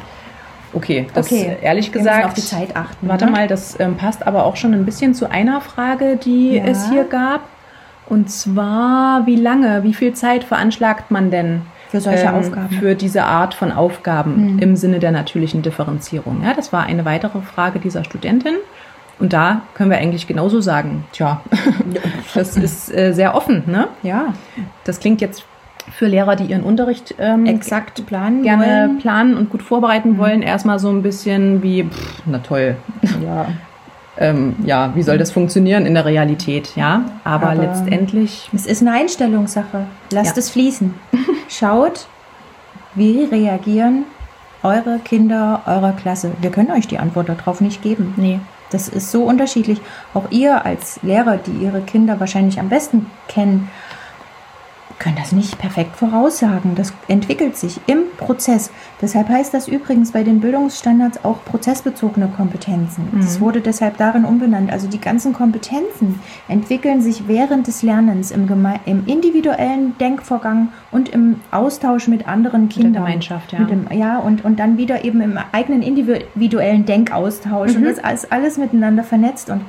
[SPEAKER 2] Okay, das okay. ehrlich gesagt.
[SPEAKER 1] auf die Zeit achten.
[SPEAKER 2] Warte ne? mal, das ähm, passt aber auch schon ein bisschen zu einer Frage, die ja. es hier gab. Und zwar, wie lange, wie viel Zeit veranschlagt man denn
[SPEAKER 1] für solche ähm, Aufgaben.
[SPEAKER 2] Für diese Art von Aufgaben mhm. im Sinne der natürlichen Differenzierung. Ja, das war eine weitere Frage dieser Studentin. Und da können wir eigentlich genauso sagen, tja, das ist äh, sehr offen, ne?
[SPEAKER 1] Ja.
[SPEAKER 2] Das klingt jetzt für Lehrer, die ihren Unterricht ähm,
[SPEAKER 1] exakt planen
[SPEAKER 2] gerne wollen. planen und gut vorbereiten mhm. wollen, erstmal so ein bisschen wie, pff, na toll.
[SPEAKER 1] Ja.
[SPEAKER 2] ähm, ja, wie soll das funktionieren in der Realität, ja? Aber, Aber letztendlich.
[SPEAKER 1] Es ist eine Einstellungssache. Lasst ja. es fließen. Schaut, wie reagieren eure Kinder eurer Klasse. Wir können euch die Antwort darauf nicht geben.
[SPEAKER 2] Nee.
[SPEAKER 1] Das ist so unterschiedlich. Auch ihr als Lehrer, die ihre Kinder wahrscheinlich am besten kennen, können das nicht perfekt voraussagen. Das entwickelt sich im Prozess. Deshalb heißt das übrigens bei den Bildungsstandards auch prozessbezogene Kompetenzen. Mhm. Das wurde deshalb darin umbenannt. Also die ganzen Kompetenzen entwickeln sich während des Lernens im, im individuellen Denkvorgang und im Austausch mit anderen Kindern. Mit
[SPEAKER 2] der Gemeinschaft, ja.
[SPEAKER 1] Dem, ja, und, und dann wieder eben im eigenen individuellen Denkaustausch. Mhm. Und das ist alles miteinander vernetzt und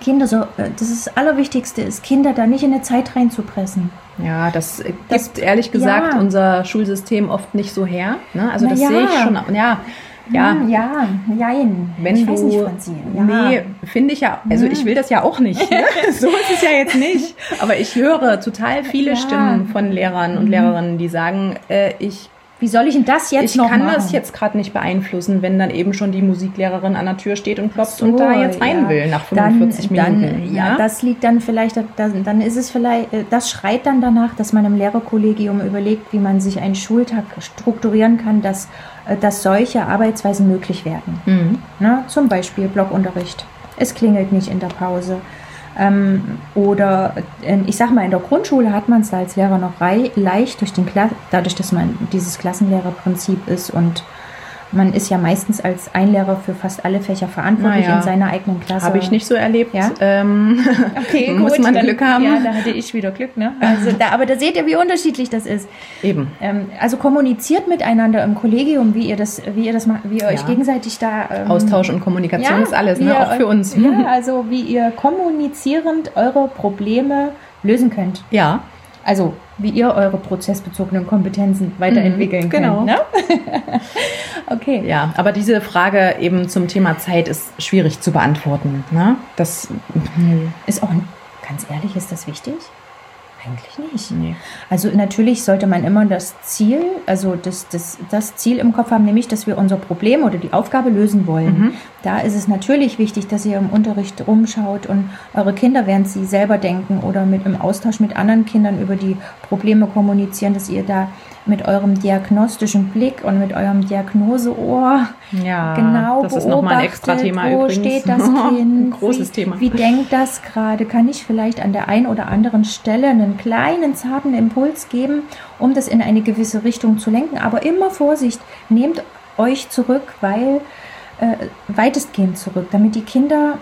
[SPEAKER 1] Kinder so, äh, das ist das Allerwichtigste ist, Kinder da nicht in eine Zeit reinzupressen.
[SPEAKER 2] Ja, das gibt das, ehrlich gesagt ja. unser Schulsystem oft nicht so her. Ne? Also Na das ja. sehe ich schon. Ja,
[SPEAKER 1] ja, ja, jein.
[SPEAKER 2] Wenn ich du, weiß nicht, Franzi. Ja. Nee, finde ich ja, also ich will das ja auch nicht. Ne? so ist es ja jetzt nicht. Aber ich höre total viele ja. Stimmen von Lehrern und mhm. Lehrerinnen, die sagen, äh, ich
[SPEAKER 1] Wie soll ich denn das jetzt
[SPEAKER 2] ich
[SPEAKER 1] noch
[SPEAKER 2] kann
[SPEAKER 1] machen?
[SPEAKER 2] das jetzt gerade nicht beeinflussen, wenn dann eben schon die Musiklehrerin an der Tür steht und klopft so, und da jetzt rein
[SPEAKER 1] ja.
[SPEAKER 2] will nach 45
[SPEAKER 1] dann,
[SPEAKER 2] Minuten.
[SPEAKER 1] Dann, ja, das liegt dann vielleicht, dann, dann ist es vielleicht, äh, das schreit dann danach, dass man im Lehrerkollegium überlegt, wie man sich einen Schultag strukturieren kann, dass, äh, dass solche Arbeitsweisen möglich werden. Mhm. Na, zum Beispiel Blockunterricht. Es klingelt nicht in der Pause. Ähm, oder äh, ich sag mal, in der Grundschule hat man es als Lehrer noch rei leicht, durch den dadurch, dass man dieses Klassenlehrerprinzip ist und man ist ja meistens als Einlehrer für fast alle Fächer verantwortlich naja, in seiner eigenen Klasse.
[SPEAKER 2] Habe ich nicht so erlebt.
[SPEAKER 1] Ja?
[SPEAKER 2] Ähm,
[SPEAKER 1] okay,
[SPEAKER 2] muss
[SPEAKER 1] gut,
[SPEAKER 2] man
[SPEAKER 1] dann,
[SPEAKER 2] Glück haben.
[SPEAKER 1] Ja, da hatte ich wieder Glück. Ne? Also da, aber da seht ihr, wie unterschiedlich das ist.
[SPEAKER 2] Eben.
[SPEAKER 1] Ähm, also kommuniziert miteinander im Kollegium, wie ihr das, wie ihr das macht, wie ihr ja. euch gegenseitig da
[SPEAKER 2] ähm, Austausch und Kommunikation
[SPEAKER 1] ja,
[SPEAKER 2] ist alles, ne? auch für uns.
[SPEAKER 1] Ja, also wie ihr kommunizierend eure Probleme lösen könnt.
[SPEAKER 2] Ja.
[SPEAKER 1] Also wie ihr eure prozessbezogenen Kompetenzen weiterentwickeln
[SPEAKER 2] mhm, genau.
[SPEAKER 1] könnt. Ne? okay.
[SPEAKER 2] Ja, aber diese Frage eben zum Thema Zeit ist schwierig zu beantworten. Ne? Das
[SPEAKER 1] ist auch, ganz ehrlich, ist das wichtig? Eigentlich nicht.
[SPEAKER 2] Nee.
[SPEAKER 1] Also natürlich sollte man immer das Ziel, also das, das, das Ziel im Kopf haben, nämlich, dass wir unser Problem oder die Aufgabe lösen wollen. Mhm. Da ist es natürlich wichtig, dass ihr im Unterricht rumschaut und eure Kinder, während sie selber denken oder mit im Austausch mit anderen Kindern über die Probleme kommunizieren, dass ihr da mit eurem diagnostischen Blick und mit eurem Diagnoseohr
[SPEAKER 2] ja,
[SPEAKER 1] genau
[SPEAKER 2] das ist nochmal ein extra Thema
[SPEAKER 1] wo
[SPEAKER 2] übrigens.
[SPEAKER 1] steht das Kind,
[SPEAKER 2] ein großes
[SPEAKER 1] wie,
[SPEAKER 2] Thema.
[SPEAKER 1] Wie denkt das gerade? Kann ich vielleicht an der einen oder anderen Stelle einen kleinen zarten Impuls geben, um das in eine gewisse Richtung zu lenken? Aber immer Vorsicht, nehmt euch zurück, weil äh, weitestgehend zurück, damit die Kinder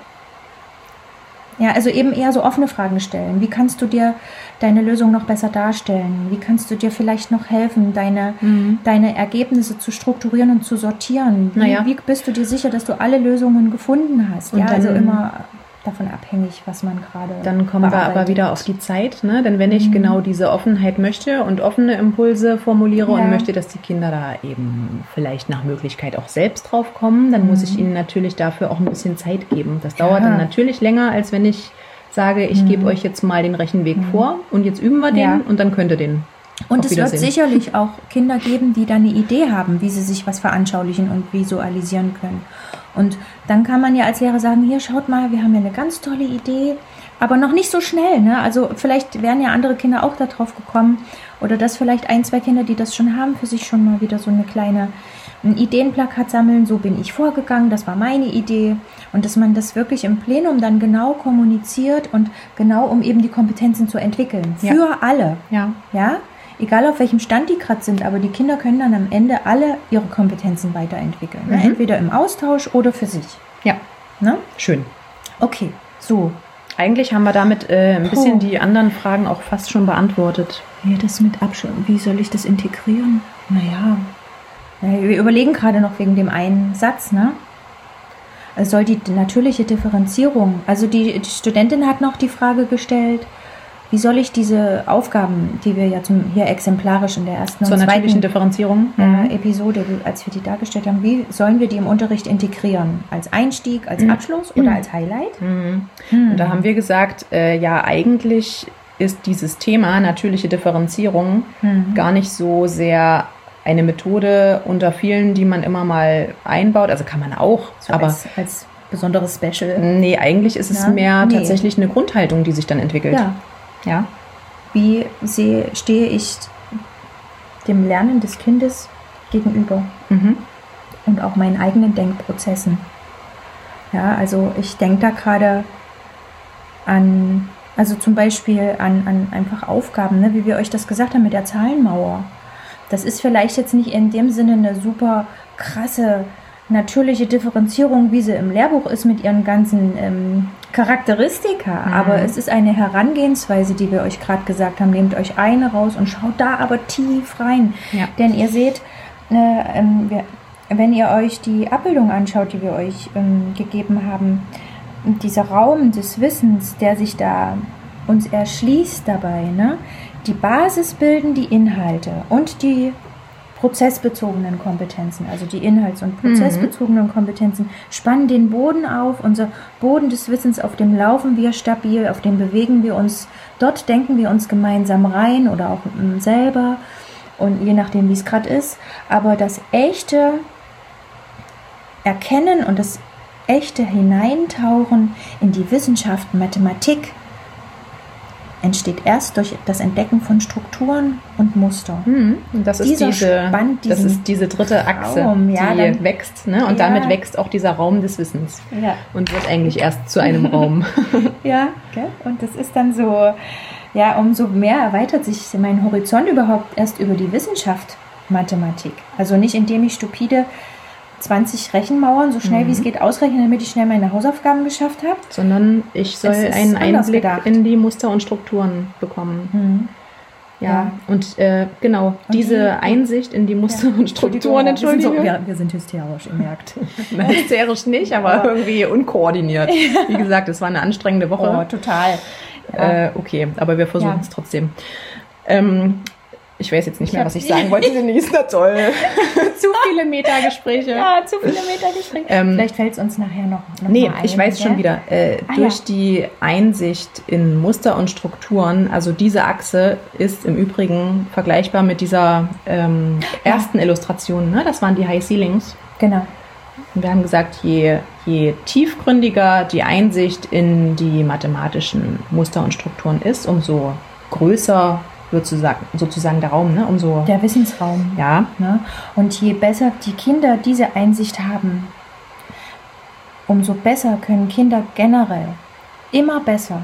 [SPEAKER 1] ja, also eben eher so offene Fragen stellen. Wie kannst du dir deine Lösung noch besser darstellen? Wie kannst du dir vielleicht noch helfen, deine, mhm. deine Ergebnisse zu strukturieren und zu sortieren? Wie,
[SPEAKER 2] naja.
[SPEAKER 1] wie bist du dir sicher, dass du alle Lösungen gefunden hast?
[SPEAKER 2] Und
[SPEAKER 1] ja, also immer davon abhängig, was man gerade.
[SPEAKER 2] Dann kommen wir aber wieder auf die Zeit, ne? Denn wenn ich mhm. genau diese Offenheit möchte und offene Impulse formuliere ja. und möchte, dass die Kinder da eben vielleicht nach Möglichkeit auch selbst drauf kommen, dann mhm. muss ich ihnen natürlich dafür auch ein bisschen Zeit geben. Das dauert ja. dann natürlich länger, als wenn ich sage, ich mhm. gebe euch jetzt mal den Rechenweg mhm. vor und jetzt üben wir den ja. und dann könnt ihr den.
[SPEAKER 1] Und es wird sicherlich auch Kinder geben, die da eine Idee haben, wie sie sich was veranschaulichen und visualisieren können. Und dann kann man ja als Lehrer sagen, hier schaut mal, wir haben ja eine ganz tolle Idee, aber noch nicht so schnell. Ne? Also vielleicht wären ja andere Kinder auch darauf gekommen oder dass vielleicht ein, zwei Kinder, die das schon haben, für sich schon mal wieder so eine kleine ein Ideenplakat sammeln, so bin ich vorgegangen, das war meine Idee und dass man das wirklich im Plenum dann genau kommuniziert und genau um eben die Kompetenzen zu entwickeln.
[SPEAKER 2] Ja.
[SPEAKER 1] Für alle.
[SPEAKER 2] Ja.
[SPEAKER 1] Ja? egal auf welchem Stand die gerade sind, aber die Kinder können dann am Ende alle ihre Kompetenzen weiterentwickeln. Ne? Mhm. Entweder im Austausch oder für sich.
[SPEAKER 2] Ja.
[SPEAKER 1] Ne?
[SPEAKER 2] Schön.
[SPEAKER 1] Okay, so.
[SPEAKER 2] Eigentlich haben wir damit äh, ein Puh. bisschen die anderen Fragen auch fast schon beantwortet.
[SPEAKER 1] Ja, das mit Abstand. Wie soll ich das integrieren? Naja. Naja wir überlegen gerade noch wegen dem einen Satz, ne? soll die natürliche Differenzierung, also die, die Studentin hat noch die Frage gestellt, wie soll ich diese Aufgaben, die wir ja zum, hier exemplarisch in der ersten
[SPEAKER 2] Zur
[SPEAKER 1] und
[SPEAKER 2] natürlichen Differenzierung
[SPEAKER 1] äh, mhm. Episode, als wir die dargestellt haben, wie sollen wir die im Unterricht integrieren? Als Einstieg, als mhm. Abschluss oder mhm. als Highlight?
[SPEAKER 2] Mhm. Und da haben wir gesagt, äh, ja, eigentlich ist dieses Thema natürliche Differenzierung mhm. gar nicht so sehr eine Methode unter vielen, die man immer mal einbaut. Also kann man auch,
[SPEAKER 1] so aber als, als besonderes Special.
[SPEAKER 2] Nee, eigentlich ist es ja? mehr nee. tatsächlich eine Grundhaltung, die sich dann entwickelt.
[SPEAKER 1] Ja. Ja. Wie sehe, stehe ich dem Lernen des Kindes gegenüber
[SPEAKER 2] mhm.
[SPEAKER 1] und auch meinen eigenen Denkprozessen. Ja, also ich denke da gerade an, also zum Beispiel an, an einfach Aufgaben, ne, wie wir euch das gesagt haben mit der Zahlenmauer. Das ist vielleicht jetzt nicht in dem Sinne eine super krasse natürliche Differenzierung, wie sie im Lehrbuch ist mit ihren ganzen ähm, Charakteristika, mhm. aber es ist eine Herangehensweise, die wir euch gerade gesagt haben. Nehmt euch eine raus und schaut da aber tief rein.
[SPEAKER 2] Ja.
[SPEAKER 1] Denn ihr seht, äh, ähm, wir, wenn ihr euch die Abbildung anschaut, die wir euch ähm, gegeben haben, dieser Raum des Wissens, der sich da uns erschließt dabei, ne? Die Basis bilden die Inhalte und die prozessbezogenen Kompetenzen, also die inhalts- und prozessbezogenen mhm. Kompetenzen, spannen den Boden auf, unser Boden des Wissens, auf dem laufen wir stabil, auf dem bewegen wir uns, dort denken wir uns gemeinsam rein oder auch selber. und je nachdem, wie es gerade ist. Aber das echte Erkennen und das echte Hineintauchen in die Wissenschaft, Mathematik, entsteht erst durch das Entdecken von Strukturen und Muster.
[SPEAKER 2] Hm, und das ist, diese, Spann, das ist diese dritte Achse, Raum, ja, die dann, wächst. Ne? Und ja. damit wächst auch dieser Raum des Wissens ja. und wird eigentlich erst zu einem Raum.
[SPEAKER 1] ja, gell? und das ist dann so, ja, umso mehr erweitert sich mein Horizont überhaupt erst über die Wissenschaft Mathematik. Also nicht indem ich stupide 20 Rechenmauern so schnell mhm. wie es mhm. geht ausrechnen, damit ich schnell meine Hausaufgaben geschafft habe.
[SPEAKER 2] Sondern ich soll einen Einblick gedacht. in die Muster und Strukturen bekommen. Mhm. Ja, ja, und äh, genau, und diese die, Einsicht in die Muster ja. und Strukturen,
[SPEAKER 1] Entschuldigung. Wir, so, wir, wir, sind hysterisch, ihr merkt.
[SPEAKER 2] hysterisch nicht, aber irgendwie unkoordiniert. Wie gesagt, es war eine anstrengende Woche.
[SPEAKER 1] Oh, total.
[SPEAKER 2] Ja. Äh, okay, aber wir versuchen es trotzdem. Ähm, ich weiß jetzt nicht mehr, was ich sagen wollte, Denise. Na toll.
[SPEAKER 1] zu viele Metagespräche. Ja, zu viele Metagespräche. Ähm, Vielleicht fällt es uns nachher noch, noch
[SPEAKER 2] Nee, ein, ich weiß schon wieder. Äh, ah, durch ja. die Einsicht in Muster und Strukturen, also diese Achse ist im Übrigen vergleichbar mit dieser ähm, ersten ja. Illustration. Ne? Das waren die High Ceilings.
[SPEAKER 1] Genau.
[SPEAKER 2] Und wir haben gesagt, je, je tiefgründiger die Einsicht in die mathematischen Muster und Strukturen ist, umso größer sozusagen, sozusagen der Raum, ne? Umso
[SPEAKER 1] der Wissensraum.
[SPEAKER 2] Ja.
[SPEAKER 1] Ne? Und je besser die Kinder diese Einsicht haben, umso besser können Kinder generell immer besser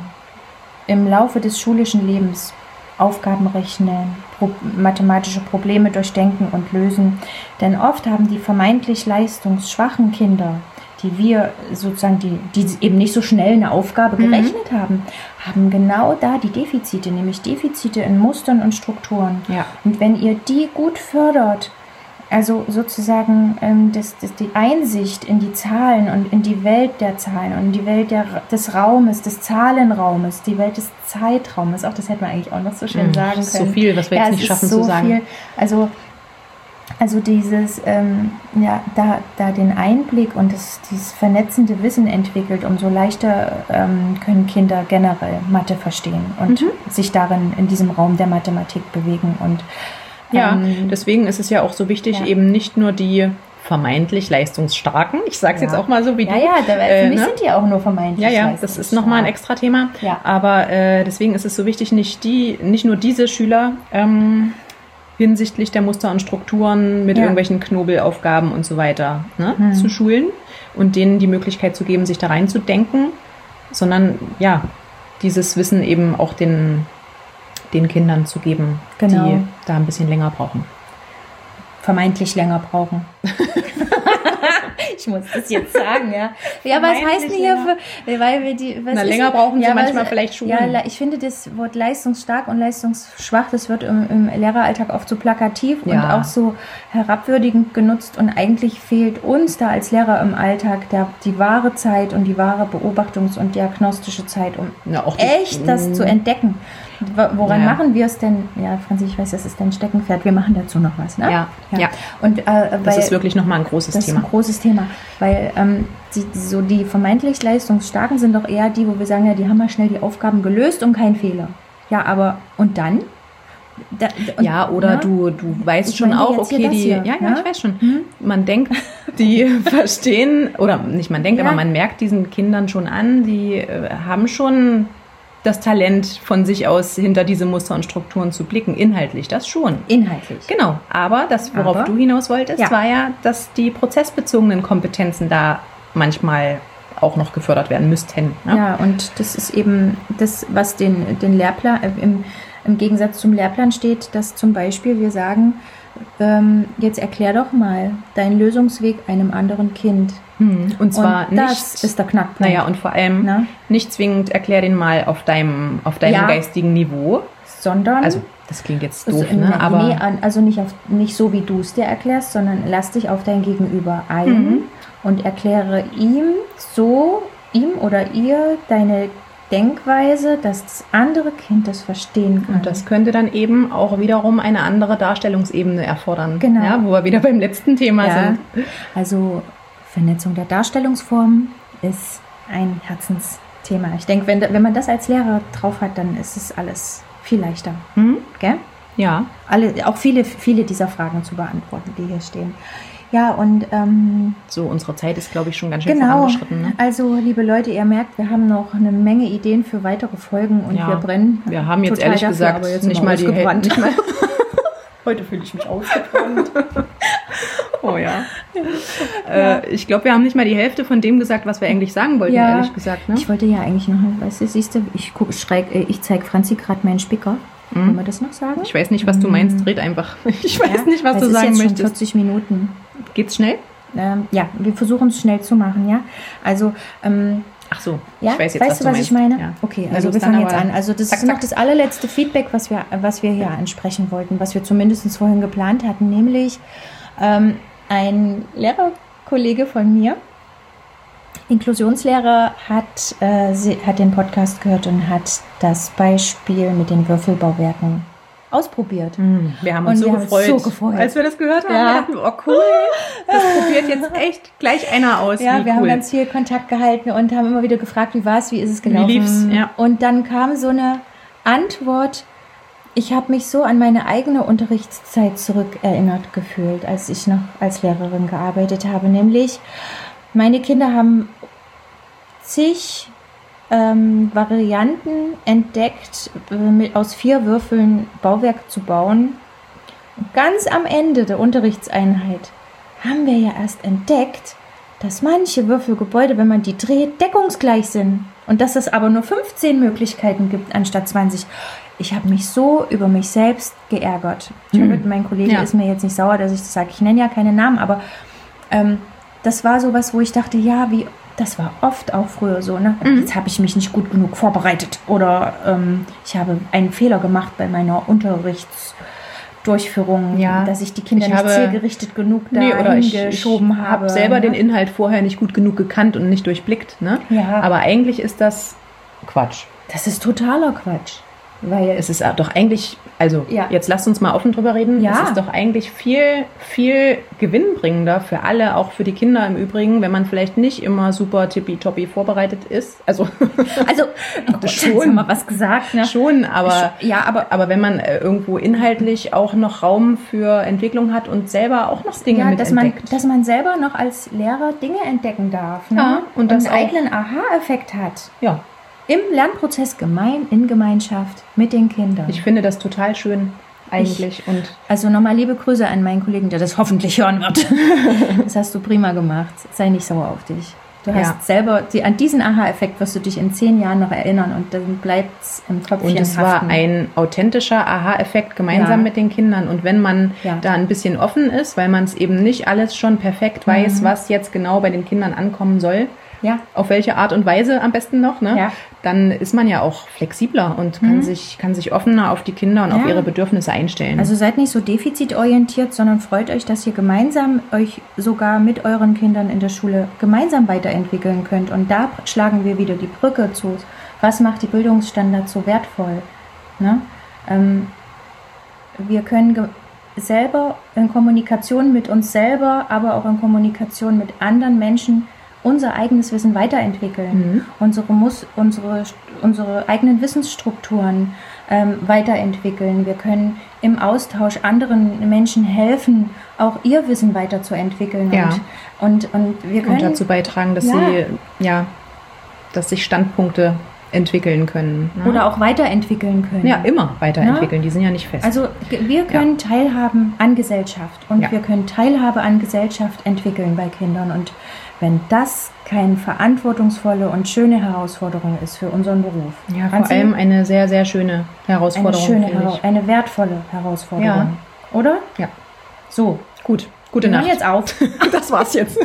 [SPEAKER 1] im Laufe des schulischen Lebens Aufgaben rechnen, pro mathematische Probleme durchdenken und lösen. Denn oft haben die vermeintlich leistungsschwachen Kinder die wir sozusagen, die, die eben nicht so schnell eine Aufgabe mhm. gerechnet haben, haben genau da die Defizite, nämlich Defizite in Mustern und Strukturen.
[SPEAKER 2] Ja.
[SPEAKER 1] Und wenn ihr die gut fördert, also sozusagen ähm, das, das, die Einsicht in die Zahlen und in die Welt der Zahlen und in die Welt der, des Raumes, des Zahlenraumes, die Welt des Zeitraumes, auch das hätte man eigentlich auch noch so schön mhm, sagen können.
[SPEAKER 2] So viel, was wir ja, jetzt nicht schaffen so zu sagen. Viel,
[SPEAKER 1] also also dieses, ähm, ja, da, da den Einblick und das, dieses vernetzende Wissen entwickelt, umso leichter ähm, können Kinder generell Mathe verstehen und mhm. sich darin in diesem Raum der Mathematik bewegen. Und
[SPEAKER 2] ja, ähm, deswegen ist es ja auch so wichtig, ja. eben nicht nur die vermeintlich leistungsstarken. Ich sage es ja. jetzt auch mal so wie
[SPEAKER 1] ja, du. Ja, ja, für äh, mich ne? sind die auch nur vermeintlich.
[SPEAKER 2] Ja, ja, das ist nochmal ein extra Thema. Ja. Aber äh, deswegen ist es so wichtig, nicht die, nicht nur diese Schüler ähm, hinsichtlich der Muster und Strukturen mit ja. irgendwelchen Knobelaufgaben und so weiter ne, mhm. zu schulen und denen die Möglichkeit zu geben, sich da reinzudenken, sondern ja, dieses Wissen eben auch den, den Kindern zu geben, genau. die da ein bisschen länger brauchen.
[SPEAKER 1] Vermeintlich länger brauchen. ich muss das jetzt sagen, ja. Ja, was heißt denn hier für, weil wir die,
[SPEAKER 2] Na, länger brauchen sie ja, manchmal was, vielleicht schon.
[SPEAKER 1] Ja, ich finde das Wort leistungsstark und leistungsschwach, das wird im, im Lehreralltag oft so plakativ ja. und auch so herabwürdigend genutzt und eigentlich fehlt uns da als Lehrer im Alltag der, die wahre Zeit und die wahre Beobachtungs- und diagnostische Zeit, um ja, echt das zu entdecken. Woran ja. machen wir es denn? Ja, Franzi, ich weiß, das ist dein Steckenpferd. Wir machen dazu noch was, ne?
[SPEAKER 2] Ja. ja. ja.
[SPEAKER 1] Und, äh, weil,
[SPEAKER 2] das ist wirklich nochmal ein großes
[SPEAKER 1] das
[SPEAKER 2] Thema.
[SPEAKER 1] Das ist ein großes Thema. Weil ähm, die, so die vermeintlich Leistungsstarken sind doch eher die, wo wir sagen, ja, die haben mal schnell die Aufgaben gelöst und kein Fehler. Ja, aber und dann?
[SPEAKER 2] Da, und, ja, oder na, ne? du, du weißt schon auch, okay, die, hier, ja, ja, ne? ich weiß schon. Hm? Man denkt, die verstehen, oder nicht man denkt, ja. aber man merkt diesen Kindern schon an, die äh, haben schon das Talent von sich aus hinter diese Muster und Strukturen zu blicken. Inhaltlich, das schon.
[SPEAKER 1] Inhaltlich.
[SPEAKER 2] Genau. Aber das, worauf Aber, du hinaus wolltest, ja. war ja, dass die prozessbezogenen Kompetenzen da manchmal auch noch gefördert werden müssten.
[SPEAKER 1] Ne? Ja, und das ist eben das, was den, den Lehrplan, äh, im, im Gegensatz zum Lehrplan steht, dass zum Beispiel wir sagen, ähm, jetzt erklär doch mal deinen Lösungsweg einem anderen Kind.
[SPEAKER 2] Hm. Und zwar
[SPEAKER 1] und das nicht, ist der Knackpunkt.
[SPEAKER 2] Naja, und vor allem Na? nicht zwingend erklär den mal auf deinem, auf deinem ja, geistigen Niveau.
[SPEAKER 1] Sondern.
[SPEAKER 2] Also, das klingt jetzt doof, also, ne?
[SPEAKER 1] Aber nee, also nicht, auf, nicht so, wie du es dir erklärst, sondern lass dich auf dein Gegenüber ein mhm. und erkläre ihm so, ihm oder ihr deine Denkweise, dass das andere Kind das verstehen kann.
[SPEAKER 2] Und das könnte dann eben auch wiederum eine andere Darstellungsebene erfordern.
[SPEAKER 1] Genau.
[SPEAKER 2] Ja, wo wir wieder beim letzten Thema ja. sind.
[SPEAKER 1] Also Vernetzung der Darstellungsformen ist ein Herzensthema. Ich denke, wenn, wenn man das als Lehrer drauf hat, dann ist es alles viel leichter. Mhm. Gell?
[SPEAKER 2] Ja.
[SPEAKER 1] Alle, auch viele, viele dieser Fragen zu beantworten, die hier stehen. Ja, und ähm,
[SPEAKER 2] so unsere Zeit ist, glaube ich, schon ganz schön
[SPEAKER 1] genau.
[SPEAKER 2] vorangeschritten. Ne?
[SPEAKER 1] Also, liebe Leute, ihr merkt, wir haben noch eine Menge Ideen für weitere Folgen und
[SPEAKER 2] Ja.
[SPEAKER 1] wir brennen.
[SPEAKER 2] Wir haben jetzt ehrlich
[SPEAKER 1] dafür,
[SPEAKER 2] gesagt
[SPEAKER 1] jetzt
[SPEAKER 2] nicht mal die
[SPEAKER 1] ausgebrannt.
[SPEAKER 2] nicht mal
[SPEAKER 1] Heute fühle ich mich ausgebrannt.
[SPEAKER 2] Oh ja. Äh, ich glaube, wir haben nicht mal die Hälfte von dem gesagt, was wir eigentlich sagen wollten,
[SPEAKER 1] Ja.
[SPEAKER 2] ehrlich gesagt. Ne?
[SPEAKER 1] Ich wollte ja eigentlich noch, weißt du, siehst du, ich, guck, schreck, äh, ich zeige Franzi gerade meinen Spicker. Wollen wir das noch sagen?
[SPEAKER 2] Ich weiß nicht, was du meinst. Red einfach. Ich weiß
[SPEAKER 1] Ja,
[SPEAKER 2] nicht, was du sagen
[SPEAKER 1] jetzt schon
[SPEAKER 2] möchtest.
[SPEAKER 1] 40 Minuten.
[SPEAKER 2] Geht's schnell?
[SPEAKER 1] Ähm, ja, wir versuchen es schnell zu machen, ja. Also, ähm,
[SPEAKER 2] Ach so.
[SPEAKER 1] ja,
[SPEAKER 2] ich weiß jetzt,
[SPEAKER 1] weißt
[SPEAKER 2] was
[SPEAKER 1] du, was
[SPEAKER 2] meinst.
[SPEAKER 1] ich meine?
[SPEAKER 2] Ja.
[SPEAKER 1] Okay, also wir fangen jetzt an. Also das
[SPEAKER 2] zack,
[SPEAKER 1] ist noch
[SPEAKER 2] zack.
[SPEAKER 1] das allerletzte Feedback, was wir, was wir hier ansprechen wollten, was wir zumindest vorhin geplant hatten, nämlich ähm, ein Lehrerkollege von mir, Inklusionslehrer, hat, äh, sie, hat den Podcast gehört und hat das Beispiel mit den Würfelbauwerken ausprobiert.
[SPEAKER 2] Hm, Wir haben uns so
[SPEAKER 1] wir haben uns
[SPEAKER 2] gefreut,
[SPEAKER 1] so gefreut.
[SPEAKER 2] als wir das gehört haben.
[SPEAKER 1] Ja.
[SPEAKER 2] Wir dachten, oh cool, das probiert jetzt echt gleich einer aus.
[SPEAKER 1] Ja,
[SPEAKER 2] Wie
[SPEAKER 1] wir
[SPEAKER 2] cool.
[SPEAKER 1] haben ganz viel Kontakt gehalten und haben immer wieder gefragt, wie war es, wie ist es gelaufen.
[SPEAKER 2] lief's? Ja.
[SPEAKER 1] Und dann kam so eine Antwort, ich habe mich so an meine eigene Unterrichtszeit zurückerinnert gefühlt, als ich noch als Lehrerin gearbeitet habe. Nämlich, meine Kinder haben zig ähm, Varianten entdeckt, äh, mit, aus vier Würfeln Bauwerk zu bauen. Und ganz am Ende der Unterrichtseinheit haben wir ja erst entdeckt, dass manche Würfelgebäude, wenn man die dreht, deckungsgleich sind. Und dass es aber nur 15 Möglichkeiten gibt anstatt 20. Ich habe mich so über mich selbst geärgert. Ich hoffe, mein Kollege
[SPEAKER 2] Ja.
[SPEAKER 1] ist mir jetzt nicht sauer, dass ich das sage. Ich nenne ja keine Namen, aber ähm, das war sowas, wo ich dachte, ja, wie, das war oft auch früher so. Ne? Jetzt habe ich mich nicht gut genug vorbereitet oder ähm, ich habe einen Fehler gemacht bei meiner Unterrichtsdurchführung,
[SPEAKER 2] Ja.
[SPEAKER 1] dass ich die Kinder
[SPEAKER 2] Ich
[SPEAKER 1] nicht
[SPEAKER 2] habe-
[SPEAKER 1] zielgerichtet genug da
[SPEAKER 2] Nee, oder ich, ich
[SPEAKER 1] habe.
[SPEAKER 2] habe selber
[SPEAKER 1] ne?
[SPEAKER 2] den Inhalt vorher nicht gut genug gekannt und nicht durchblickt. Ne?
[SPEAKER 1] Ja.
[SPEAKER 2] Aber eigentlich ist das Quatsch.
[SPEAKER 1] Das ist totaler Quatsch. Weil
[SPEAKER 2] Es ist doch eigentlich, also
[SPEAKER 1] Ja.
[SPEAKER 2] jetzt lasst uns mal offen drüber reden.
[SPEAKER 1] Ja.
[SPEAKER 2] Es ist doch eigentlich viel, viel gewinnbringender für alle, auch für die Kinder im Übrigen, wenn man vielleicht nicht immer super tippitoppi vorbereitet ist. Also
[SPEAKER 1] also
[SPEAKER 2] Das
[SPEAKER 1] schon wir was gesagt, ne?
[SPEAKER 2] schon, aber
[SPEAKER 1] ja, aber
[SPEAKER 2] aber wenn man äh, irgendwo inhaltlich auch noch Raum für Entwicklung hat und selber auch noch Dinge
[SPEAKER 1] ja,
[SPEAKER 2] mit
[SPEAKER 1] dass man, dass man selber noch als Lehrer Dinge entdecken darf, ne?
[SPEAKER 2] Ja, und
[SPEAKER 1] und einen eigenen Aha-Effekt hat.
[SPEAKER 2] ja,
[SPEAKER 1] Im Lernprozess gemein, in Gemeinschaft mit den Kindern.
[SPEAKER 2] ich finde das total schön eigentlich und
[SPEAKER 1] also nochmal liebe Grüße an meinen Kollegen, der das hoffentlich hören wird. das hast du prima gemacht. Sei nicht sauer auf dich. Du hast
[SPEAKER 2] Ja.
[SPEAKER 1] selber, die, an diesen Aha-Effekt wirst du dich in zehn Jahren noch erinnern und dann bleibt es im Köpfchen
[SPEAKER 2] Und es war ein authentischer Aha-Effekt gemeinsam
[SPEAKER 1] Ja.
[SPEAKER 2] mit den Kindern. Und wenn man
[SPEAKER 1] Ja.
[SPEAKER 2] da ein bisschen offen ist, weil man es eben nicht alles schon perfekt weiß,
[SPEAKER 1] Mhm.
[SPEAKER 2] was jetzt genau bei den Kindern ankommen soll,
[SPEAKER 1] ja.
[SPEAKER 2] auf welche Art und Weise am besten noch, ne?
[SPEAKER 1] Ja.
[SPEAKER 2] dann ist man ja auch flexibler und kann, sich, kann sich offener auf die Kinder und auf
[SPEAKER 1] Ja.
[SPEAKER 2] ihre Bedürfnisse einstellen.
[SPEAKER 1] Also seid nicht so defizitorientiert, sondern freut euch, dass ihr gemeinsam euch sogar mit euren Kindern in der Schule gemeinsam weiterentwickeln könnt. Und da schlagen wir wieder die Brücke zu. Was macht die Bildungsstandards so wertvoll? Ne? Ähm, wir können selber in Kommunikation mit uns selber, aber auch in Kommunikation mit anderen Menschen unser eigenes Wissen weiterentwickeln, unsere, Mus unsere, unsere eigenen Wissensstrukturen ähm, weiterentwickeln. Wir können im Austausch anderen Menschen helfen, auch ihr Wissen weiterzuentwickeln.
[SPEAKER 2] Ja.
[SPEAKER 1] Und, und, und wir können
[SPEAKER 2] und dazu beitragen, dass
[SPEAKER 1] Ja.
[SPEAKER 2] sie, ja, dass sich Standpunkte entwickeln können. Ne?
[SPEAKER 1] oder auch weiterentwickeln können.
[SPEAKER 2] ja, immer weiterentwickeln. Die sind ja nicht fest.
[SPEAKER 1] Also wir können teilhaben an Gesellschaft und
[SPEAKER 2] Ja.
[SPEAKER 1] wir können Teilhabe an Gesellschaft entwickeln bei Kindern. Und wenn das keine verantwortungsvolle und schöne Herausforderung ist für unseren Beruf,
[SPEAKER 2] ja, vor
[SPEAKER 1] Franzi,
[SPEAKER 2] allem eine sehr, sehr schöne
[SPEAKER 1] eine
[SPEAKER 2] Herausforderung.
[SPEAKER 1] schöne,
[SPEAKER 2] finde
[SPEAKER 1] Hera- eine wertvolle Herausforderung,
[SPEAKER 2] Ja.
[SPEAKER 1] oder?
[SPEAKER 2] Ja.
[SPEAKER 1] So,
[SPEAKER 2] Gut, gute Nacht.
[SPEAKER 1] jetzt auf.
[SPEAKER 2] Das war's jetzt.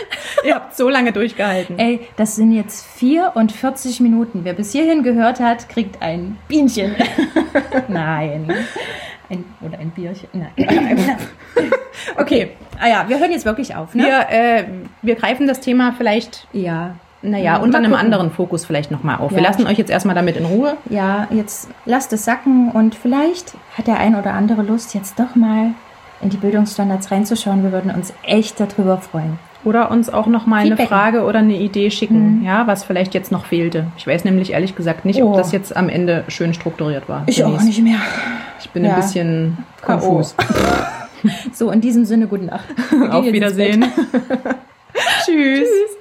[SPEAKER 2] Ihr habt so lange durchgehalten.
[SPEAKER 1] Ey, das sind jetzt 44 Minuten. Wer bis hierhin gehört hat, kriegt ein Bienchen. Nein. Ein, oder ein Bierchen. Nein. okay. Ah ja, wir hören jetzt wirklich auf. Ne?
[SPEAKER 2] Wir, äh, wir greifen das Thema vielleicht.
[SPEAKER 1] Ja.
[SPEAKER 2] Naja, unter einem anderen Fokus vielleicht nochmal auf.
[SPEAKER 1] Ja.
[SPEAKER 2] Wir lassen euch jetzt erstmal damit in Ruhe.
[SPEAKER 1] Ja, jetzt lasst es sacken und vielleicht hat der ein oder andere Lust, jetzt doch mal in die Bildungsstandards reinzuschauen. Wir würden uns echt darüber freuen.
[SPEAKER 2] Oder uns auch nochmal eine Frage oder eine Idee schicken, mhm. ja, was vielleicht jetzt noch fehlte. Ich weiß nämlich ehrlich gesagt nicht, ob oh. das jetzt am Ende schön strukturiert war.
[SPEAKER 1] Ich Denise. auch nicht mehr.
[SPEAKER 2] Ich bin ja. ein bisschen konfus.
[SPEAKER 1] So, in diesem Sinne, guten Nacht.
[SPEAKER 2] Auf Wiedersehen. Tschüss. Tschüss.